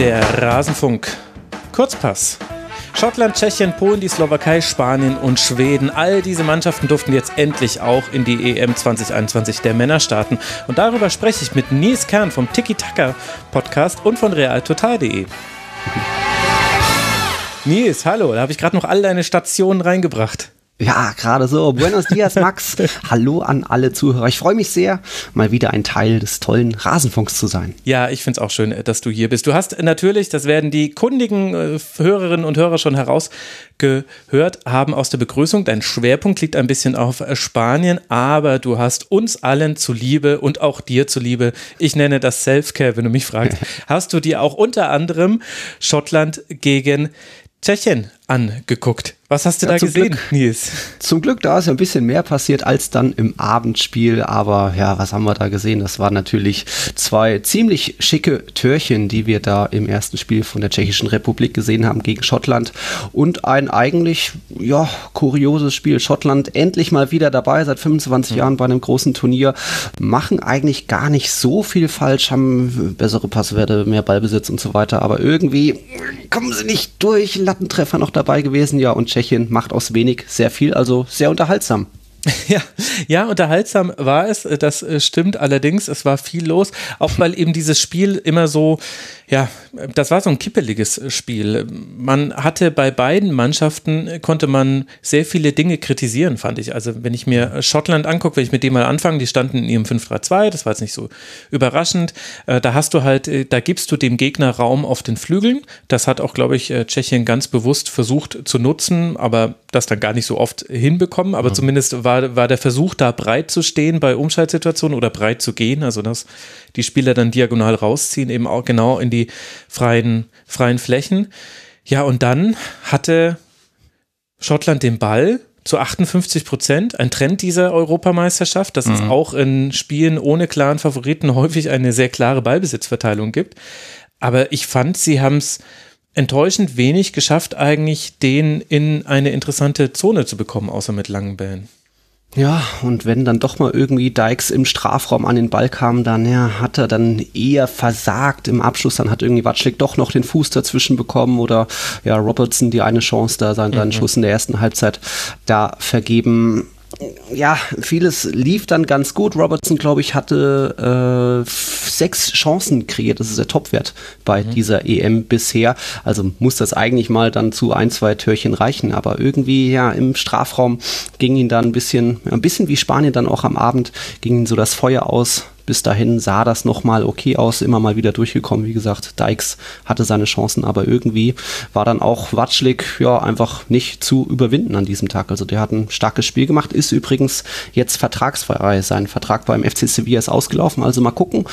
Der Rasenfunk. Kurzpass. Schottland, Tschechien, Polen, die Slowakei, Spanien und Schweden. All diese Mannschaften durften jetzt endlich auch in die EM 2021 der Männer starten. Und darüber spreche ich mit Nils Kern vom Tiki Taka Podcast und von realtotal.de. Nils, hallo, da habe ich gerade noch all deine Stationen reingebracht. Ja, gerade so. Buenos dias, Max. Hallo an alle Zuhörer. Ich freue mich sehr, mal wieder ein Teil des tollen Rasenfunks zu sein. Ja, ich finde es auch schön, dass du hier bist. Du hast natürlich, das werden die kundigen äh, Hörerinnen und Hörer schon herausgehört haben aus der Begrüßung, dein Schwerpunkt liegt ein bisschen auf äh, Spanien, aber du hast uns allen zuliebe und auch dir zuliebe, ich nenne das Self-Care, wenn du mich fragst, hast du dir auch unter anderem Schottland gegen Tschechien angeguckt. Was hast du ja, da gesehen, Glück, Nils? Zum Glück, da ist ja ein bisschen mehr passiert als dann im Abendspiel. Aber ja, was haben wir da gesehen? Das waren natürlich zwei ziemlich schicke Törchen, die wir da im ersten Spiel von der Tschechischen Republik gesehen haben gegen Schottland. Und ein eigentlich, ja, kurioses Spiel. Schottland endlich mal wieder dabei, seit 25 mhm. Jahren bei einem großen Turnier. Machen eigentlich gar nicht so viel falsch, haben bessere Passwerte, mehr Ballbesitz und so weiter. Aber irgendwie kommen sie nicht durch. Lattentreffer noch dabei gewesen. Ja, und Tschechien macht aus wenig sehr viel, also sehr unterhaltsam. Ja, ja, unterhaltsam war es, das äh, stimmt allerdings, es war viel los, auch weil eben dieses Spiel immer so, ja, das war so ein kippeliges Spiel. Man hatte bei beiden Mannschaften, konnte man sehr viele Dinge kritisieren, fand ich. Also wenn ich mir Schottland angucke, wenn ich mit dem mal anfange, die standen in ihrem 5-3-2, das war jetzt nicht so überraschend. Äh, da hast du halt, äh, da gibst du dem Gegner Raum auf den Flügeln. Das hat auch, glaube ich, Tschechien ganz bewusst versucht zu nutzen, aber das dann gar nicht so oft hinbekommen. Aber mhm. zumindest war, war der Versuch, da breit zu stehen bei Umschaltsituationen oder breit zu gehen, also dass die Spieler dann diagonal rausziehen, eben auch genau in die freien, freien Flächen. Ja, und dann hatte Schottland den Ball zu 58 Prozent, ein Trend dieser Europameisterschaft, dass mhm. es auch in Spielen ohne klaren Favoriten häufig eine sehr klare Ballbesitzverteilung gibt. Aber ich fand, sie haben es enttäuschend wenig geschafft, eigentlich den in eine interessante Zone zu bekommen, außer mit langen Bällen. Ja, und wenn dann doch mal irgendwie Dykes im Strafraum an den Ball kam, dann ja, hat er dann eher versagt im Abschluss. Dann hat irgendwie Watschlik doch noch den Fuß dazwischen bekommen oder ja, Robertson die eine Chance da, seinen, mhm. Schuss in der ersten Halbzeit da vergeben ja, vieles lief dann ganz gut. Robertson, glaube ich, hatte äh, sechs Chancen kreiert. Das ist der Topwert bei mhm. dieser EM bisher. Also muss das eigentlich mal dann zu ein, zwei Türchen reichen. Aber irgendwie, ja, im Strafraum ging ihn dann ein bisschen, ein bisschen wie Spanien dann auch am Abend, ging ihn so das Feuer aus bis dahin sah das nochmal okay aus, immer mal wieder durchgekommen. Wie gesagt, Dykes hatte seine Chancen, aber irgendwie war dann auch Watschlik ja einfach nicht zu überwinden an diesem Tag. Also der hat ein starkes Spiel gemacht, ist übrigens jetzt vertragsfrei. Sein Vertrag beim FC Sevilla ist ausgelaufen, also mal gucken,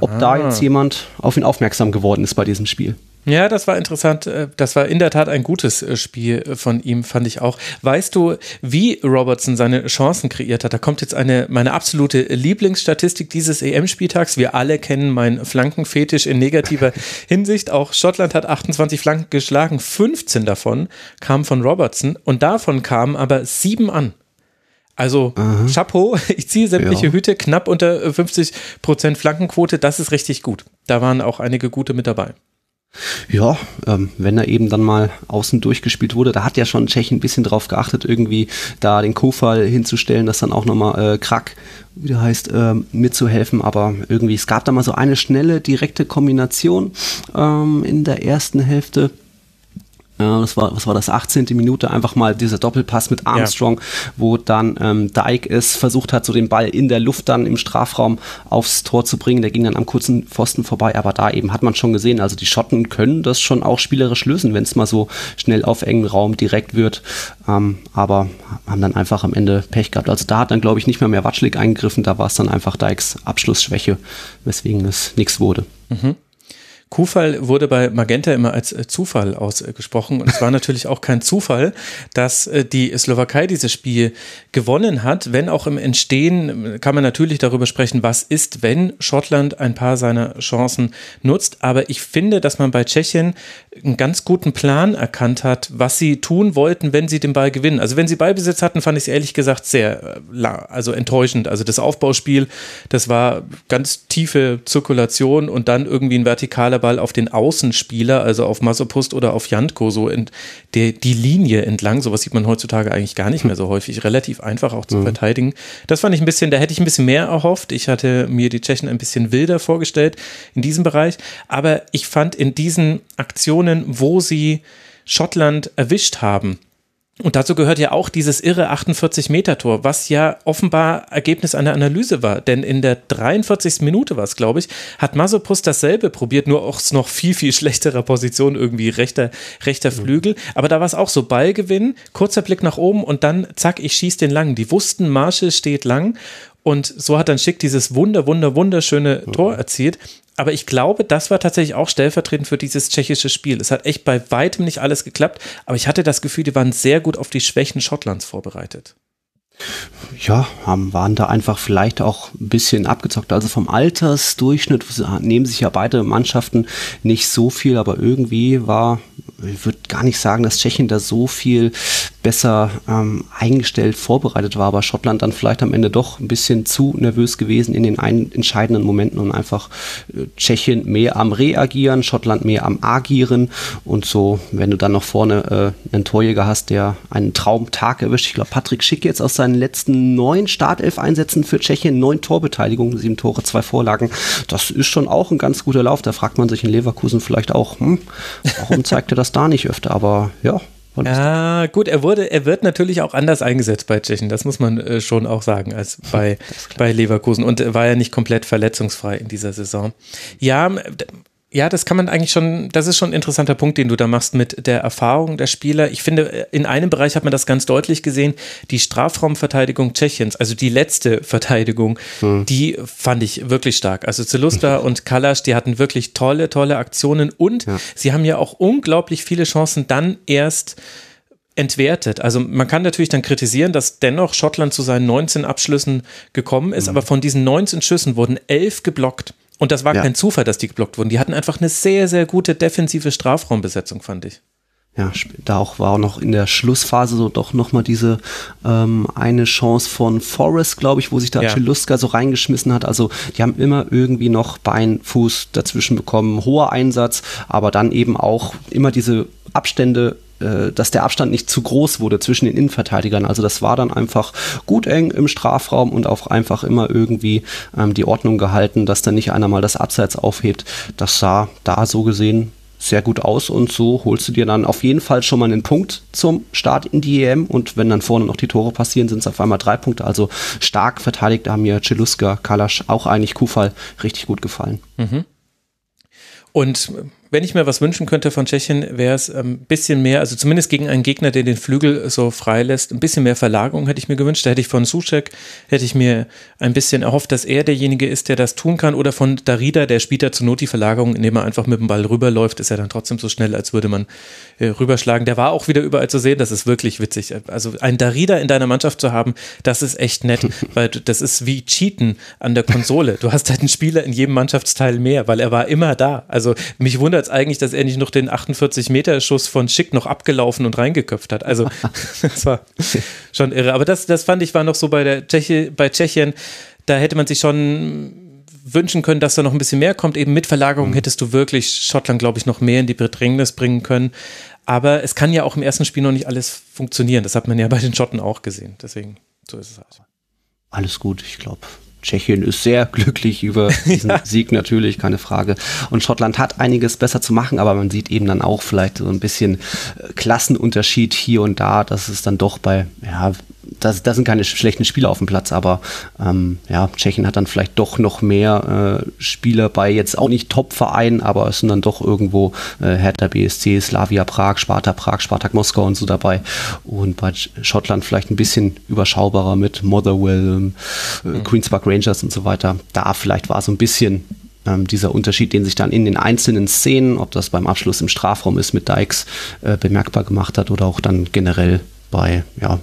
ob da jetzt jemand auf ihn aufmerksam geworden ist bei diesem Spiel. Ja, das war interessant. Äh, das war in der Tat ein gutes äh, Spiel äh, von ihm, fand ich auch. Weißt du, wie Robertson seine Chancen kreiert hat? Da kommt jetzt eine, meine absolute Lieblingsstatistik dieses EM-Spieltags. Wir alle kennen meinen Flankenfetisch in negativer Hinsicht. Auch Schottland hat 28 Flanken geschlagen. 15 davon kamen von Robertson und davon kamen aber sieben an. Also Aha. Chapeau, ich ziehe sämtliche ja. Hüte, knapp unter 50% Flankenquote, das ist richtig gut. Da waren auch einige gute mit dabei. Ja, ähm, wenn er eben dann mal außen durchgespielt wurde, da hat ja schon Tschechien ein bisschen drauf geachtet, irgendwie da den Kofall hinzustellen, dass dann auch nochmal äh, Krack, wie der heißt, äh, mitzuhelfen. Aber irgendwie, es gab da mal so eine schnelle, direkte Kombination ähm, in der ersten Hälfte das war, was war das, 18. Minute, einfach mal dieser Doppelpass mit Armstrong, ja. wo dann ähm, Dyke es versucht hat, so den Ball in der Luft dann im Strafraum aufs Tor zu bringen. Der ging dann am kurzen Pfosten vorbei, aber da eben hat man schon gesehen, also die Schotten können das schon auch spielerisch lösen, wenn es mal so schnell auf engen Raum direkt wird, ähm, aber haben dann einfach am Ende Pech gehabt. Also da hat dann, glaube ich, nicht mehr mehr Watschlik eingegriffen, da war es dann einfach Dykes Abschlussschwäche, weswegen es nichts wurde. Mhm. Kufall wurde bei Magenta immer als äh, Zufall ausgesprochen. Und es war natürlich auch kein Zufall, dass äh, die Slowakei dieses Spiel gewonnen hat. Wenn auch im Entstehen kann man natürlich darüber sprechen, was ist, wenn Schottland ein paar seiner Chancen nutzt. Aber ich finde, dass man bei Tschechien einen ganz guten Plan erkannt hat, was sie tun wollten, wenn sie den Ball gewinnen. Also wenn sie Ballbesitz hatten, fand ich es ehrlich gesagt sehr äh, also enttäuschend. Also das Aufbauspiel, das war ganz tiefe Zirkulation und dann irgendwie ein vertikaler Ball auf den Außenspieler, also auf Masopust oder auf Jantko, so in die, die Linie entlang. Sowas sieht man heutzutage eigentlich gar nicht mehr so häufig. Relativ einfach auch zu mhm. verteidigen. Das fand ich ein bisschen, da hätte ich ein bisschen mehr erhofft. Ich hatte mir die Tschechen ein bisschen wilder vorgestellt in diesem Bereich. Aber ich fand in diesen Aktionen, wo sie Schottland erwischt haben, und dazu gehört ja auch dieses irre 48-Meter-Tor, was ja offenbar Ergebnis einer Analyse war. Denn in der 43. Minute war es, glaube ich, hat Masopus dasselbe probiert, nur auch noch viel, viel schlechterer Position, irgendwie rechter, rechter Flügel. Aber da war es auch so Ballgewinn, kurzer Blick nach oben und dann zack, ich schieße den lang. Die wussten, Marshall steht lang und so hat dann Schick dieses wunder, wunder, wunderschöne Tor erzielt. Aber ich glaube, das war tatsächlich auch stellvertretend für dieses tschechische Spiel. Es hat echt bei weitem nicht alles geklappt, aber ich hatte das Gefühl, die waren sehr gut auf die Schwächen Schottlands vorbereitet. Ja, haben, waren da einfach vielleicht auch ein bisschen abgezockt. Also vom Altersdurchschnitt nehmen sich ja beide Mannschaften nicht so viel, aber irgendwie war, ich würde gar nicht sagen, dass Tschechien da so viel besser ähm, eingestellt, vorbereitet war, aber Schottland dann vielleicht am Ende doch ein bisschen zu nervös gewesen in den entscheidenden Momenten und einfach äh, Tschechien mehr am Reagieren, Schottland mehr am Agieren und so, wenn du dann noch vorne äh, einen Torjäger hast, der einen Traumtag erwischt, ich glaube Patrick Schick jetzt aus seinen letzten neun Startelf-Einsätzen für Tschechien, neun Torbeteiligungen, sieben Tore, zwei Vorlagen, das ist schon auch ein ganz guter Lauf, da fragt man sich in Leverkusen vielleicht auch, hm, warum zeigt er das da nicht öfter, aber ja, ja, gut, er wurde, er wird natürlich auch anders eingesetzt bei Tschechien, das muss man äh, schon auch sagen, als bei, bei Leverkusen. Und war ja nicht komplett verletzungsfrei in dieser Saison. Ja, ja, das kann man eigentlich schon, das ist schon ein interessanter Punkt, den du da machst mit der Erfahrung der Spieler. Ich finde, in einem Bereich hat man das ganz deutlich gesehen, die Strafraumverteidigung Tschechiens, also die letzte Verteidigung, hm. die fand ich wirklich stark. Also Zelusta und Kalasch, die hatten wirklich tolle, tolle Aktionen und ja. sie haben ja auch unglaublich viele Chancen dann erst entwertet. Also man kann natürlich dann kritisieren, dass dennoch Schottland zu seinen 19 Abschlüssen gekommen ist, mhm. aber von diesen 19 Schüssen wurden elf geblockt. Und das war ja. kein Zufall, dass die geblockt wurden. Die hatten einfach eine sehr, sehr gute defensive Strafraumbesetzung, fand ich. Ja, da auch war auch noch in der Schlussphase so doch nochmal diese ähm, eine Chance von Forrest, glaube ich, wo sich da ja. Chiluska so reingeschmissen hat. Also die haben immer irgendwie noch Bein, Fuß dazwischen bekommen, hoher Einsatz, aber dann eben auch immer diese Abstände äh, dass der Abstand nicht zu groß wurde zwischen den Innenverteidigern. Also das war dann einfach gut eng im Strafraum und auch einfach immer irgendwie ähm, die Ordnung gehalten, dass dann nicht einer mal das Abseits aufhebt. Das sah da so gesehen sehr gut aus und so holst du dir dann auf jeden Fall schon mal einen Punkt zum Start in die EM und wenn dann vorne noch die Tore passieren, sind es auf einmal drei Punkte. Also stark verteidigt haben mir Celuska, Kalasch, auch eigentlich Kufal richtig gut gefallen. Mhm. Und wenn ich mir was wünschen könnte von Tschechien, wäre es ein ähm, bisschen mehr, also zumindest gegen einen Gegner, der den Flügel so frei lässt, ein bisschen mehr Verlagerung hätte ich mir gewünscht. Da hätte ich von Suchek, hätte ich mir ein bisschen erhofft, dass er derjenige ist, der das tun kann. Oder von Darida, der spielt da zur Not die Verlagerung, indem er einfach mit dem Ball rüberläuft, ist er dann trotzdem so schnell, als würde man äh, rüberschlagen. Der war auch wieder überall zu sehen, das ist wirklich witzig. Also ein Darida in deiner Mannschaft zu haben, das ist echt nett, weil das ist wie Cheaten an der Konsole. Du hast halt einen Spieler in jedem Mannschaftsteil mehr, weil er war immer da. Also mich wundert wundert es eigentlich, dass er nicht noch den 48-Meter-Schuss von Schick noch abgelaufen und reingeköpft hat. Also, das war schon irre. Aber das, das fand ich war noch so bei, der Tschechi, bei Tschechien, da hätte man sich schon wünschen können, dass da noch ein bisschen mehr kommt. Eben mit Verlagerung mhm. hättest du wirklich Schottland, glaube ich, noch mehr in die Bedrängnis bringen können. Aber es kann ja auch im ersten Spiel noch nicht alles funktionieren. Das hat man ja bei den Schotten auch gesehen. Deswegen, so ist es also. Alles gut, ich glaube, Tschechien ist sehr glücklich über diesen ja. Sieg natürlich, keine Frage. Und Schottland hat einiges besser zu machen, aber man sieht eben dann auch vielleicht so ein bisschen äh, Klassenunterschied hier und da, dass es dann doch bei, ja, das, das sind keine schlechten Spieler auf dem Platz, aber ähm, ja, Tschechien hat dann vielleicht doch noch mehr äh, Spieler bei jetzt auch nicht Top-Vereinen, aber es sind dann doch irgendwo äh, Hertha BSC, Slavia Prag, Sparta Prag, Spartak Moskau und so dabei. Und bei Schottland vielleicht ein bisschen überschaubarer mit Motherwell, äh, mhm. Queen's Park Rangers und so weiter. Da vielleicht war so ein bisschen ähm, dieser Unterschied, den sich dann in den einzelnen Szenen, ob das beim Abschluss im Strafraum ist, mit Dykes äh, bemerkbar gemacht hat oder auch dann generell bei, ja,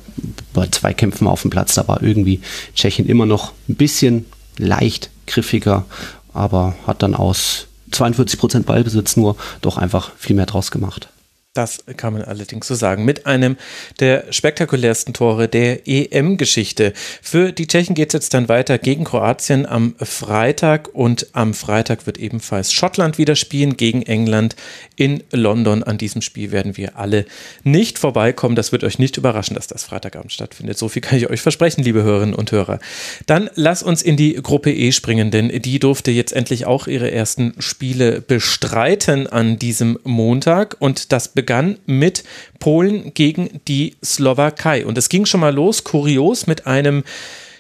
bei Zweikämpfen auf dem Platz. Da war irgendwie Tschechien immer noch ein bisschen leicht griffiger, aber hat dann aus 42% Ballbesitz nur doch einfach viel mehr draus gemacht. Das kann man allerdings so sagen. Mit einem der spektakulärsten Tore der EM-Geschichte. Für die Tschechen geht es jetzt dann weiter gegen Kroatien am Freitag und am Freitag wird ebenfalls Schottland wieder spielen gegen England in London. An diesem Spiel werden wir alle nicht vorbeikommen. Das wird euch nicht überraschen, dass das Freitagabend stattfindet. So viel kann ich euch versprechen, liebe Hörerinnen und Hörer. Dann lass uns in die Gruppe E springen, denn die durfte jetzt endlich auch ihre ersten Spiele bestreiten an diesem Montag und das begann begann mit Polen gegen die Slowakei. Und es ging schon mal los, kurios, mit einem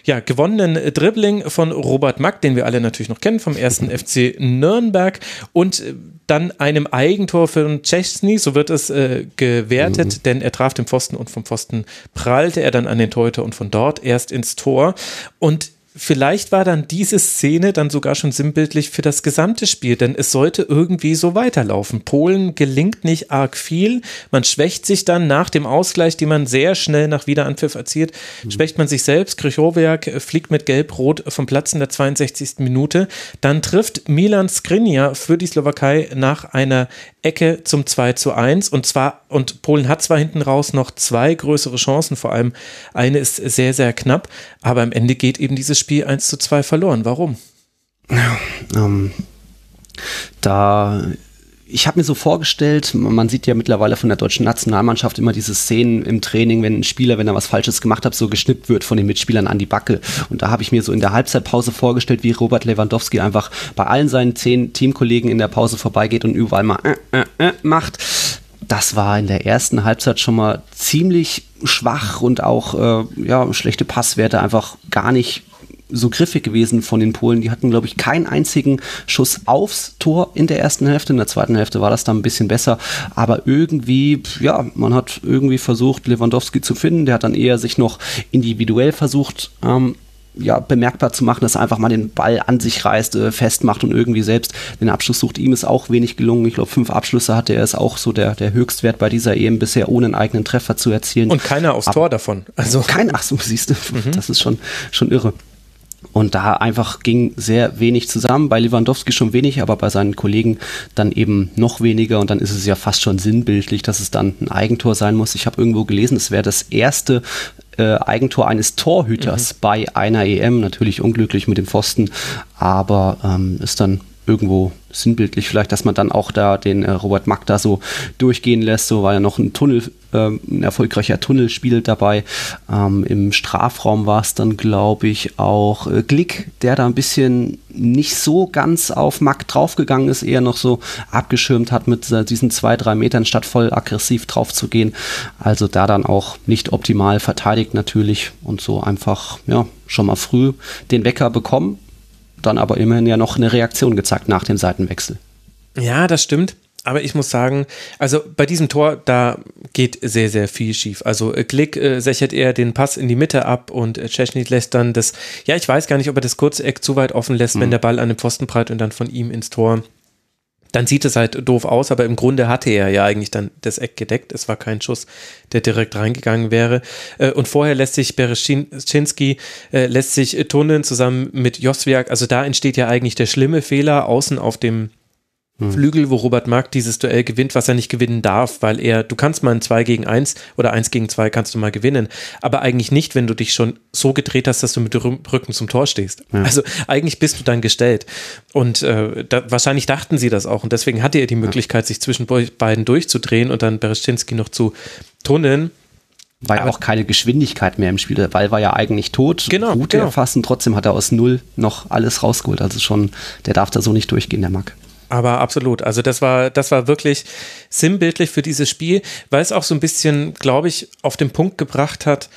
ja, gewonnenen Dribbling von Robert Mack, den wir alle natürlich noch kennen vom ersten FC Nürnberg und äh, dann einem Eigentor für Czechny, so wird es äh, gewertet, mhm. denn er traf den Pfosten und vom Pfosten prallte er dann an den Torhüter und von dort erst ins Tor und vielleicht war dann diese Szene dann sogar schon sinnbildlich für das gesamte Spiel, denn es sollte irgendwie so weiterlaufen. Polen gelingt nicht arg viel. Man schwächt sich dann nach dem Ausgleich, den man sehr schnell nach Wiederanpfiff erzielt, mhm. schwächt man sich selbst. Krychowiak fliegt mit Gelb-Rot vom Platz in der 62. Minute. Dann trifft Milan Skriniar für die Slowakei nach einer Ecke zum 2 zu 1 und zwar, und Polen hat zwar hinten raus noch zwei größere Chancen, vor allem eine ist sehr, sehr knapp, aber am Ende geht eben dieses Spiel 1 zu 2 verloren. Warum? Ja, ähm, da ich habe mir so vorgestellt, man sieht ja mittlerweile von der deutschen Nationalmannschaft immer diese Szenen im Training, wenn ein Spieler, wenn er was Falsches gemacht hat, so geschnippt wird von den Mitspielern an die Backe. Und da habe ich mir so in der Halbzeitpause vorgestellt, wie Robert Lewandowski einfach bei allen seinen zehn Teamkollegen in der Pause vorbeigeht und überall mal äh, äh, äh, macht. Das war in der ersten Halbzeit schon mal ziemlich schwach und auch äh, ja, schlechte Passwerte einfach gar nicht so griffig gewesen von den Polen. Die hatten, glaube ich, keinen einzigen Schuss aufs Tor in der ersten Hälfte. In der zweiten Hälfte war das dann ein bisschen besser. Aber irgendwie, ja, man hat irgendwie versucht, Lewandowski zu finden. Der hat dann eher sich noch individuell versucht, ähm, ja, bemerkbar zu machen, dass er einfach mal den Ball an sich reißt, äh, festmacht und irgendwie selbst den Abschluss sucht. Ihm ist auch wenig gelungen. Ich glaube, fünf Abschlüsse hatte er, ist auch so der, der Höchstwert bei dieser EM bisher, ohne einen eigenen Treffer zu erzielen. Und keiner aufs Aber Tor davon. Also. Kein, ach so, siehst du, mhm. das ist schon, schon irre. Und da einfach ging sehr wenig zusammen. Bei Lewandowski schon wenig, aber bei seinen Kollegen dann eben noch weniger. Und dann ist es ja fast schon sinnbildlich, dass es dann ein Eigentor sein muss. Ich habe irgendwo gelesen, es wäre das erste äh, Eigentor eines Torhüters mhm. bei einer EM. Natürlich unglücklich mit dem Pfosten, aber ähm, ist dann irgendwo sinnbildlich vielleicht, dass man dann auch da den äh, Robert Mack da so durchgehen lässt. So war ja noch ein Tunnel, äh, ein erfolgreicher Tunnelspiel dabei. Ähm, Im Strafraum war es dann, glaube ich, auch äh, Glick, der da ein bisschen nicht so ganz auf Mack draufgegangen ist, eher noch so abgeschirmt hat mit äh, diesen zwei, drei Metern, statt voll aggressiv drauf zu gehen. Also da dann auch nicht optimal verteidigt natürlich und so einfach, ja, schon mal früh den Wecker bekommen dann aber immerhin ja noch eine Reaktion gezeigt nach dem Seitenwechsel. Ja, das stimmt. Aber ich muss sagen, also bei diesem Tor, da geht sehr, sehr viel schief. Also äh, Glick äh, sächert eher den Pass in die Mitte ab und äh, Czeschny lässt dann das, ja, ich weiß gar nicht, ob er das kurze Eck zu weit offen lässt, mhm. wenn der Ball an den Pfosten prallt und dann von ihm ins Tor dann sieht es halt doof aus, aber im Grunde hatte er ja eigentlich dann das Eck gedeckt. Es war kein Schuss, der direkt reingegangen wäre. Äh, und vorher lässt sich Bereschinski, äh, lässt sich Tunneln zusammen mit Joswiak, also da entsteht ja eigentlich der schlimme Fehler außen auf dem hm. Flügel, wo Robert Mark dieses Duell gewinnt, was er nicht gewinnen darf, weil er, du kannst mal ein 2 gegen 1 oder 1 gegen 2 kannst du mal gewinnen, aber eigentlich nicht, wenn du dich schon so gedreht hast, dass du mit dem Rücken zum Tor stehst. Ja. Also eigentlich bist du dann gestellt. Und äh, da, wahrscheinlich dachten sie das auch und deswegen hatte er die Möglichkeit, ja. sich zwischen beiden durchzudrehen und dann Bereschinski noch zu tunneln. War ja auch keine Geschwindigkeit mehr im Spiel. Der Ball war ja eigentlich tot. Genau. Gut genau. erfassen. Trotzdem hat er aus Null noch alles rausgeholt. Also schon, der darf da so nicht durchgehen, der Mack. Aber absolut. Also das war, das war wirklich sinnbildlich für dieses Spiel, weil es auch so ein bisschen, glaube ich, auf den Punkt gebracht hat,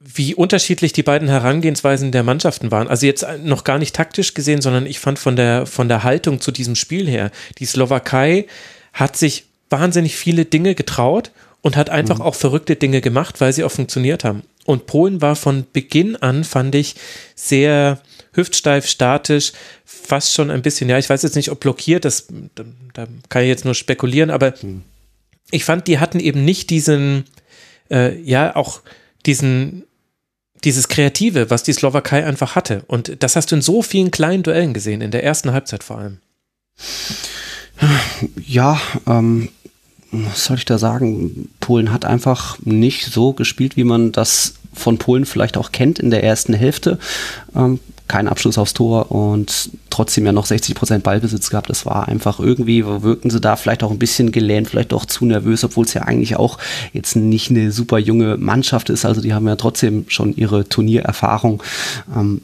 wie unterschiedlich die beiden Herangehensweisen der Mannschaften waren. Also jetzt noch gar nicht taktisch gesehen, sondern ich fand von der, von der Haltung zu diesem Spiel her, die Slowakei hat sich wahnsinnig viele Dinge getraut und hat einfach mhm. auch verrückte Dinge gemacht, weil sie auch funktioniert haben. Und Polen war von Beginn an, fand ich, sehr hüftsteif, statisch, fast schon ein bisschen, ja, ich weiß jetzt nicht, ob blockiert, das, da, kann ich jetzt nur spekulieren, aber mhm. ich fand, die hatten eben nicht diesen, äh, ja, auch diesen, dieses Kreative, was die Slowakei einfach hatte. Und das hast du in so vielen kleinen Duellen gesehen, in der ersten Halbzeit vor allem. Ja, ähm, was soll ich da sagen? Polen hat einfach nicht so gespielt, wie man das von Polen vielleicht auch kennt in der ersten Hälfte. Ähm, kein Abschluss aufs Tor und trotzdem ja noch 60 Prozent Ballbesitz gehabt. Das war einfach irgendwie, wirkten sie da vielleicht auch ein bisschen gelähmt, vielleicht auch zu nervös, obwohl es ja eigentlich auch jetzt nicht eine super junge Mannschaft ist. Also die haben ja trotzdem schon ihre Turniererfahrung. Ähm,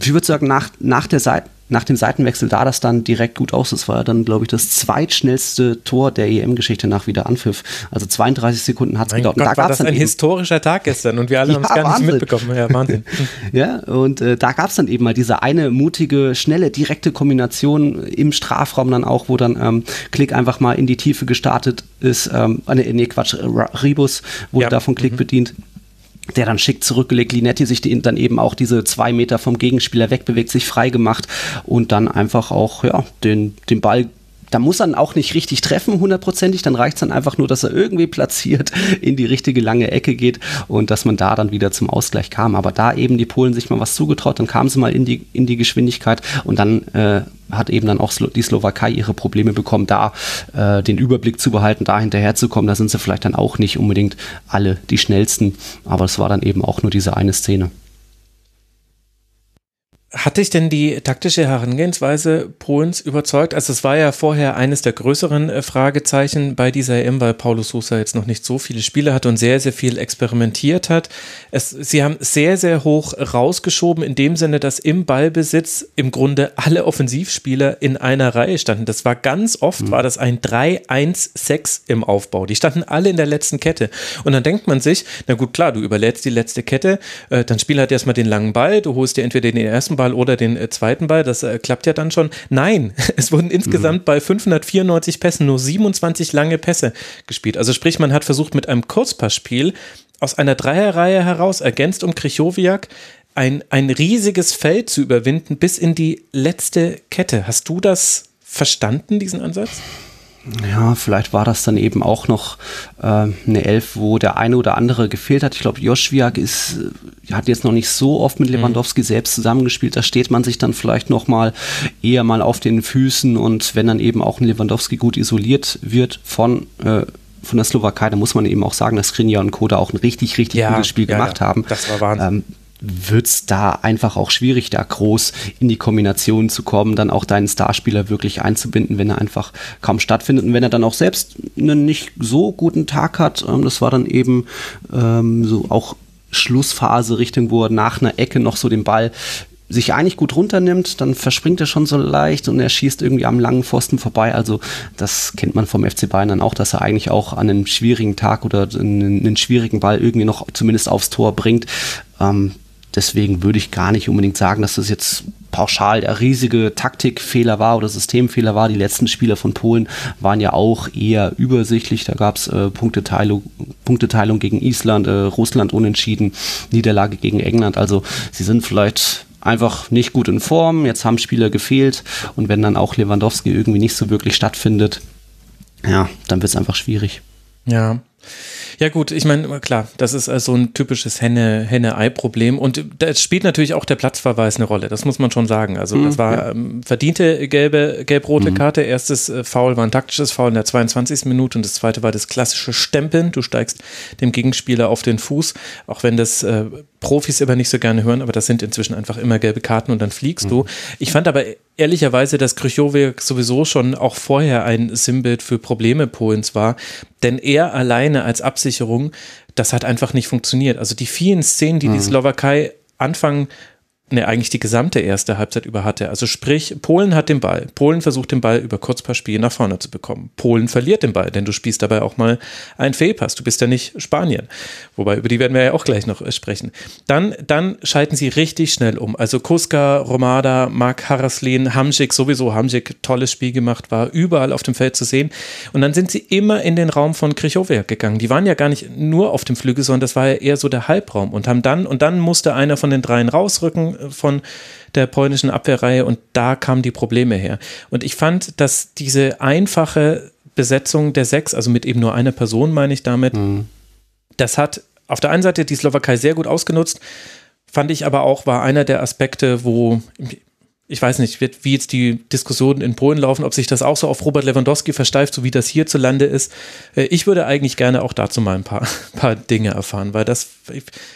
ich würde sagen, nach, nach der Seite, nach dem Seitenwechsel sah das dann direkt gut aus. Das war dann, glaube ich, das zweitschnellste Tor der EM-Geschichte nach Wiederanpfiff. Also 32 Sekunden hat es gedauert. Gott, da war das ein historischer Tag gestern und wir alle ja, haben es gar Wahnsinn. nicht mitbekommen. Ja, Wahnsinn. ja, und äh, da gab es dann eben mal diese eine mutige, schnelle, direkte Kombination im Strafraum dann auch, wo dann ähm, Klick einfach mal in die Tiefe gestartet ist. Ähm, nee, nee, Quatsch, Ribus wurde ja. davon Klick mhm. bedient der dann schick zurückgelegt, Linetti sich die, dann eben auch diese zwei Meter vom Gegenspieler wegbewegt, sich frei gemacht und dann einfach auch ja, den, den Ball da muss er auch nicht richtig treffen, hundertprozentig. Dann reicht es dann einfach nur, dass er irgendwie platziert in die richtige lange Ecke geht und dass man da dann wieder zum Ausgleich kam. Aber da eben die Polen sich mal was zugetraut, dann kamen sie mal in die, in die Geschwindigkeit und dann äh, hat eben dann auch die Slowakei ihre Probleme bekommen, da äh, den Überblick zu behalten, da hinterherzukommen. Da sind sie vielleicht dann auch nicht unbedingt alle die schnellsten, aber es war dann eben auch nur diese eine Szene. Hat dich denn die taktische Herangehensweise Polens überzeugt? Also es war ja vorher eines der größeren äh, Fragezeichen bei dieser EM, weil Paulo Sousa jetzt noch nicht so viele Spiele hat und sehr, sehr viel experimentiert hat. Es, sie haben sehr, sehr hoch rausgeschoben, in dem Sinne, dass im Ballbesitz im Grunde alle Offensivspieler in einer Reihe standen. Das war ganz oft, mhm. war das ein 3-1-6 im Aufbau. Die standen alle in der letzten Kette. Und dann denkt man sich, na gut, klar, du überlädst die letzte Kette, äh, dann spiel halt erstmal den langen Ball, du holst dir entweder den ersten Ball Ball oder den äh, zweiten Ball. Das äh, klappt ja dann schon. Nein, es wurden insgesamt mhm. bei 594 Pässen nur 27 lange Pässe gespielt. Also sprich, man hat versucht mit einem Kurzpassspiel aus einer Dreierreihe heraus, ergänzt um Krichowiak, ein, ein riesiges Feld zu überwinden bis in die letzte Kette. Hast du das verstanden, diesen Ansatz? Ja, vielleicht war das dann eben auch noch äh, eine Elf, wo der eine oder andere gefehlt hat. Ich glaube, Joschwiak ist, äh, hat jetzt noch nicht so oft mit mhm. Lewandowski mhm. selbst zusammengespielt. Da steht man sich dann vielleicht noch mal eher mal auf den Füßen und wenn dann eben auch ein Lewandowski gut isoliert wird von äh, von der Slowakei, da muss man eben auch sagen, dass Skriniar und Koda auch ein richtig, richtig ja, gutes Spiel ja, gemacht ja. haben. Das war Wahnsinn. Ähm, wird es da einfach auch schwierig, da groß in die Kombination zu kommen, dann auch deinen Starspieler wirklich einzubinden, wenn er einfach kaum stattfindet und wenn er dann auch selbst einen nicht so guten Tag hat. Ähm, das war dann eben ähm, so auch Schlussphase Richtung, wo er nach einer Ecke noch so den Ball sich eigentlich gut runternimmt, dann verspringt er schon so leicht und er schießt irgendwie am langen Pfosten vorbei. Also das kennt man vom FC Bayern dann auch, dass er eigentlich auch an einem schwierigen Tag oder einen, einen schwierigen Ball irgendwie noch zumindest aufs Tor bringt. Ähm, Deswegen würde ich gar nicht unbedingt sagen, dass das jetzt pauschal der riesige Taktikfehler war oder Systemfehler war. Die letzten Spiele von Polen waren ja auch eher übersichtlich. Da gab es äh, Punkteteilung, Punkteteilung gegen Island, äh, Russland unentschieden, Niederlage gegen England. Also sie sind vielleicht einfach nicht gut in Form. Jetzt haben Spieler gefehlt und wenn dann auch Lewandowski irgendwie nicht so wirklich stattfindet, ja, dann wird es einfach schwierig. Ja. Ja gut, ich meine, klar, das ist also ein typisches Henne-Ei-Problem und da spielt natürlich auch der Platzverweis eine Rolle, das muss man schon sagen. Also das mhm, war ja. ähm, verdiente gelbe, gelb-rote mhm. Karte. Erstes äh, Foul war ein taktisches Foul in der 22. Minute und das zweite war das klassische Stempeln. Du steigst dem Gegenspieler auf den Fuß, auch wenn das äh, Profis immer nicht so gerne hören, aber das sind inzwischen einfach immer gelbe Karten und dann fliegst mhm. du. Ich fand aber ehrlicherweise, dass Krychowiak sowieso schon auch vorher ein Sinnbild für Probleme Polens war, denn er alleine als Absicherung, das hat einfach nicht funktioniert. Also die vielen Szenen, die mhm. die Slowakei Anfang ne, eigentlich die gesamte erste Halbzeit über hatte. Also sprich, Polen hat den Ball. Polen versucht den Ball über Kurzpassspiel nach vorne zu bekommen. Polen verliert den Ball, denn du spielst dabei auch mal einen Fehlpass. Du bist ja nicht Spanien. Wobei, über die werden wir ja auch gleich noch äh, sprechen. Dann, dann schalten sie richtig schnell um. Also Kuska, Romada, Mark Haraslin, Hamsik, sowieso Hamsik, tolles Spiel gemacht, war überall auf dem Feld zu sehen. Und dann sind sie immer in den Raum von Krichowiak gegangen. Die waren ja gar nicht nur auf dem Flügel, sondern das war ja eher so der Halbraum und haben dann, und dann musste einer von den dreien rausrücken, von der polnischen Abwehrreihe und da kamen die Probleme her. Und ich fand, dass diese einfache Besetzung der sechs, also mit eben nur einer Person, meine ich damit, mhm. das hat auf der einen Seite die Slowakei sehr gut ausgenutzt, fand ich aber auch, war einer der Aspekte, wo ich weiß nicht, wie jetzt die Diskussionen in Polen laufen, ob sich das auch so auf Robert Lewandowski versteift, so wie das hierzulande ist. Äh, ich würde eigentlich gerne auch dazu mal ein paar, paar Dinge erfahren, weil das,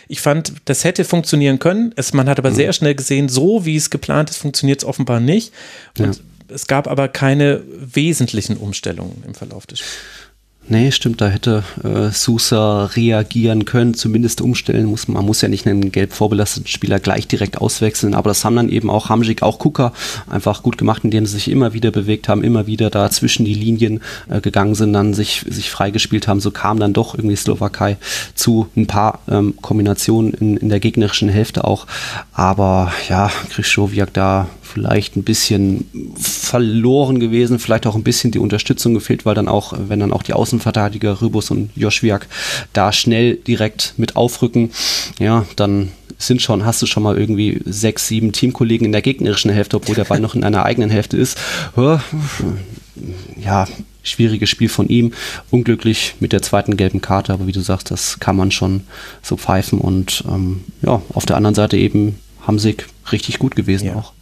ich fand, das hätte funktionieren können. Es, man hat aber mhm. sehr schnell gesehen, so wie es geplant ist, funktioniert es offenbar nicht. Und ja. es gab aber keine wesentlichen Umstellungen im Verlauf des Spiels. Nee, stimmt, da hätte äh, Sousa reagieren können, zumindest umstellen muss. Man muss ja nicht einen gelb vorbelasteten Spieler gleich direkt auswechseln, aber das haben dann eben auch Hamzik, auch Kuka einfach gut gemacht, indem sie sich immer wieder bewegt haben, immer wieder da zwischen die Linien äh, gegangen sind, dann sich, sich freigespielt haben. So kam dann doch irgendwie Slowakei zu ein paar ähm, Kombinationen in, in der gegnerischen Hälfte auch. Aber ja, Krischowiak da vielleicht ein bisschen verloren gewesen, vielleicht auch ein bisschen die Unterstützung gefehlt, weil dann auch, wenn dann auch die Außenverteidiger Rybus und Joschwiak da schnell direkt mit aufrücken, ja, dann sind schon, hast du schon mal irgendwie sechs, sieben Teamkollegen in der gegnerischen Hälfte, obwohl der Ball noch in einer eigenen Hälfte ist. Ja, schwieriges Spiel von ihm. Unglücklich mit der zweiten gelben Karte, aber wie du sagst, das kann man schon so pfeifen. Und ähm, ja, auf der anderen Seite eben Hamsik richtig gut gewesen ja. auch.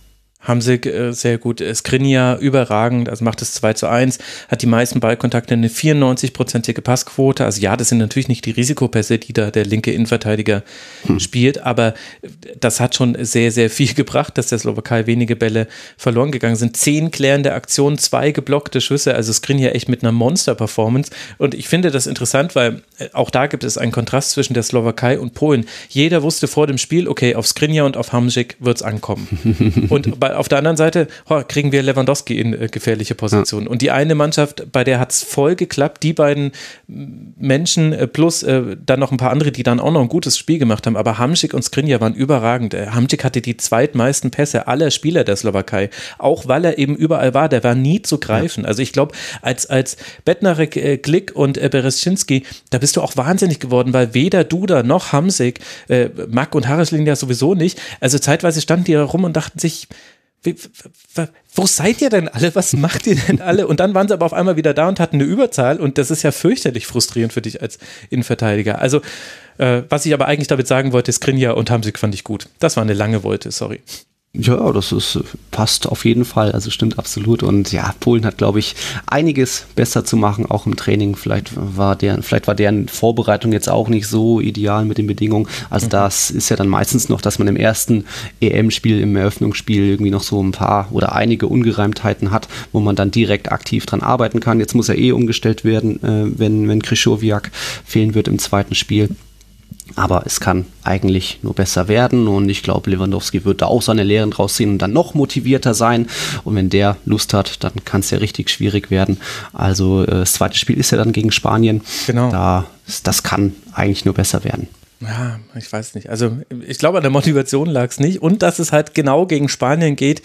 Hamsik äh, sehr gut, Skriniar überragend, also macht es 2 zu 1, hat die meisten Ballkontakte, eine 94-prozentige Passquote. Also ja, das sind natürlich nicht die Risikopässe, die da der linke Innenverteidiger hm. spielt, aber das hat schon sehr, sehr viel gebracht, dass der Slowakei wenige Bälle verloren gegangen sind. Zehn klärende Aktionen, zwei geblockte Schüsse, also Skriniar echt mit einer Monster-Performance. Und ich finde das interessant, weil äh, auch da gibt es einen Kontrast zwischen der Slowakei und Polen. Jeder wusste vor dem Spiel, okay, auf Skriniar und auf Hamsik wird es ankommen. und bei auf der anderen Seite oh, kriegen wir Lewandowski in äh, gefährliche Positionen. Ja. Und die eine Mannschaft, bei der hat es voll geklappt, die beiden Menschen äh, plus äh, dann noch ein paar andere, die dann auch noch ein gutes Spiel gemacht haben. Aber Hamsik und Skrinja waren überragend. Äh, Hamsik hatte die zweitmeisten Pässe aller Spieler der Slowakei, auch weil er eben überall war. Der war nie zu greifen. Ja. Also ich glaube, als, als Bednarek, äh, Glick und äh, Bereschinski, da bist du auch wahnsinnig geworden, weil weder Duda noch Hamsik, äh, Mack und Harislin ja sowieso nicht. Also zeitweise standen die da rum und dachten sich, wo seid ihr denn alle? Was macht ihr denn alle? Und dann waren sie aber auf einmal wieder da und hatten eine Überzahl und das ist ja fürchterlich frustrierend für dich als Innenverteidiger. Also, äh, was ich aber eigentlich damit sagen wollte, Skrinja und Hamsik fand ich gut. Das war eine lange Wolte, sorry. Ja, das ist, passt auf jeden Fall, also stimmt absolut. Und ja, Polen hat, glaube ich, einiges besser zu machen, auch im Training. Vielleicht war deren, vielleicht war deren Vorbereitung jetzt auch nicht so ideal mit den Bedingungen. Also mhm. das ist ja dann meistens noch, dass man im ersten EM-Spiel, im Eröffnungsspiel irgendwie noch so ein paar oder einige Ungereimtheiten hat, wo man dann direkt aktiv dran arbeiten kann. Jetzt muss er eh umgestellt werden, äh, wenn, wenn Krischowiak fehlen wird im zweiten Spiel. Aber es kann eigentlich nur besser werden und ich glaube, Lewandowski wird da auch seine Lehren draus ziehen und dann noch motivierter sein. Und wenn der Lust hat, dann kann es ja richtig schwierig werden. Also äh, das zweite Spiel ist ja dann gegen Spanien. Genau. Da, das kann eigentlich nur besser werden. Ja, ich weiß nicht. Also ich glaube, an der Motivation lag es nicht. Und dass es halt genau gegen Spanien geht,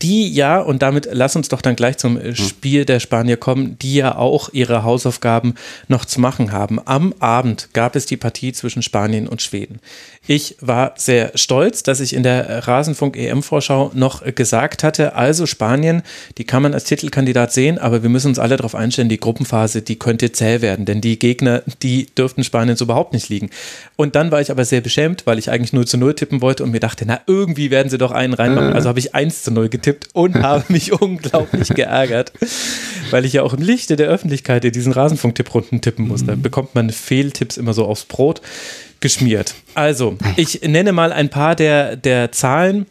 die ja, und damit lass uns doch dann gleich zum hm. Spiel der Spanier kommen, die ja auch ihre Hausaufgaben noch zu machen haben. Am Abend gab es die Partie zwischen Spanien und Schweden. Ich war sehr stolz, dass ich in der Rasenfunk-EM-Vorschau noch gesagt hatte, also Spanien, die kann man als Titelkandidat sehen, aber wir müssen uns alle darauf einstellen, die Gruppenphase, die könnte zäh werden, denn die Gegner, die dürften Spaniens überhaupt nicht liegen. Und dann war ich aber sehr beschämt, weil ich eigentlich 0 zu 0 tippen wollte und mir dachte, na, irgendwie werden sie doch einen reinmachen. Also habe ich 1 zu 0 getippt und habe mich unglaublich geärgert, weil ich ja auch im Lichte der Öffentlichkeit in diesen Rasenfunk-Tipprunden tippen muss. Da bekommt man Fehltipps immer so aufs Brot geschmiert. Also, ich nenne mal ein paar der, der Zahlen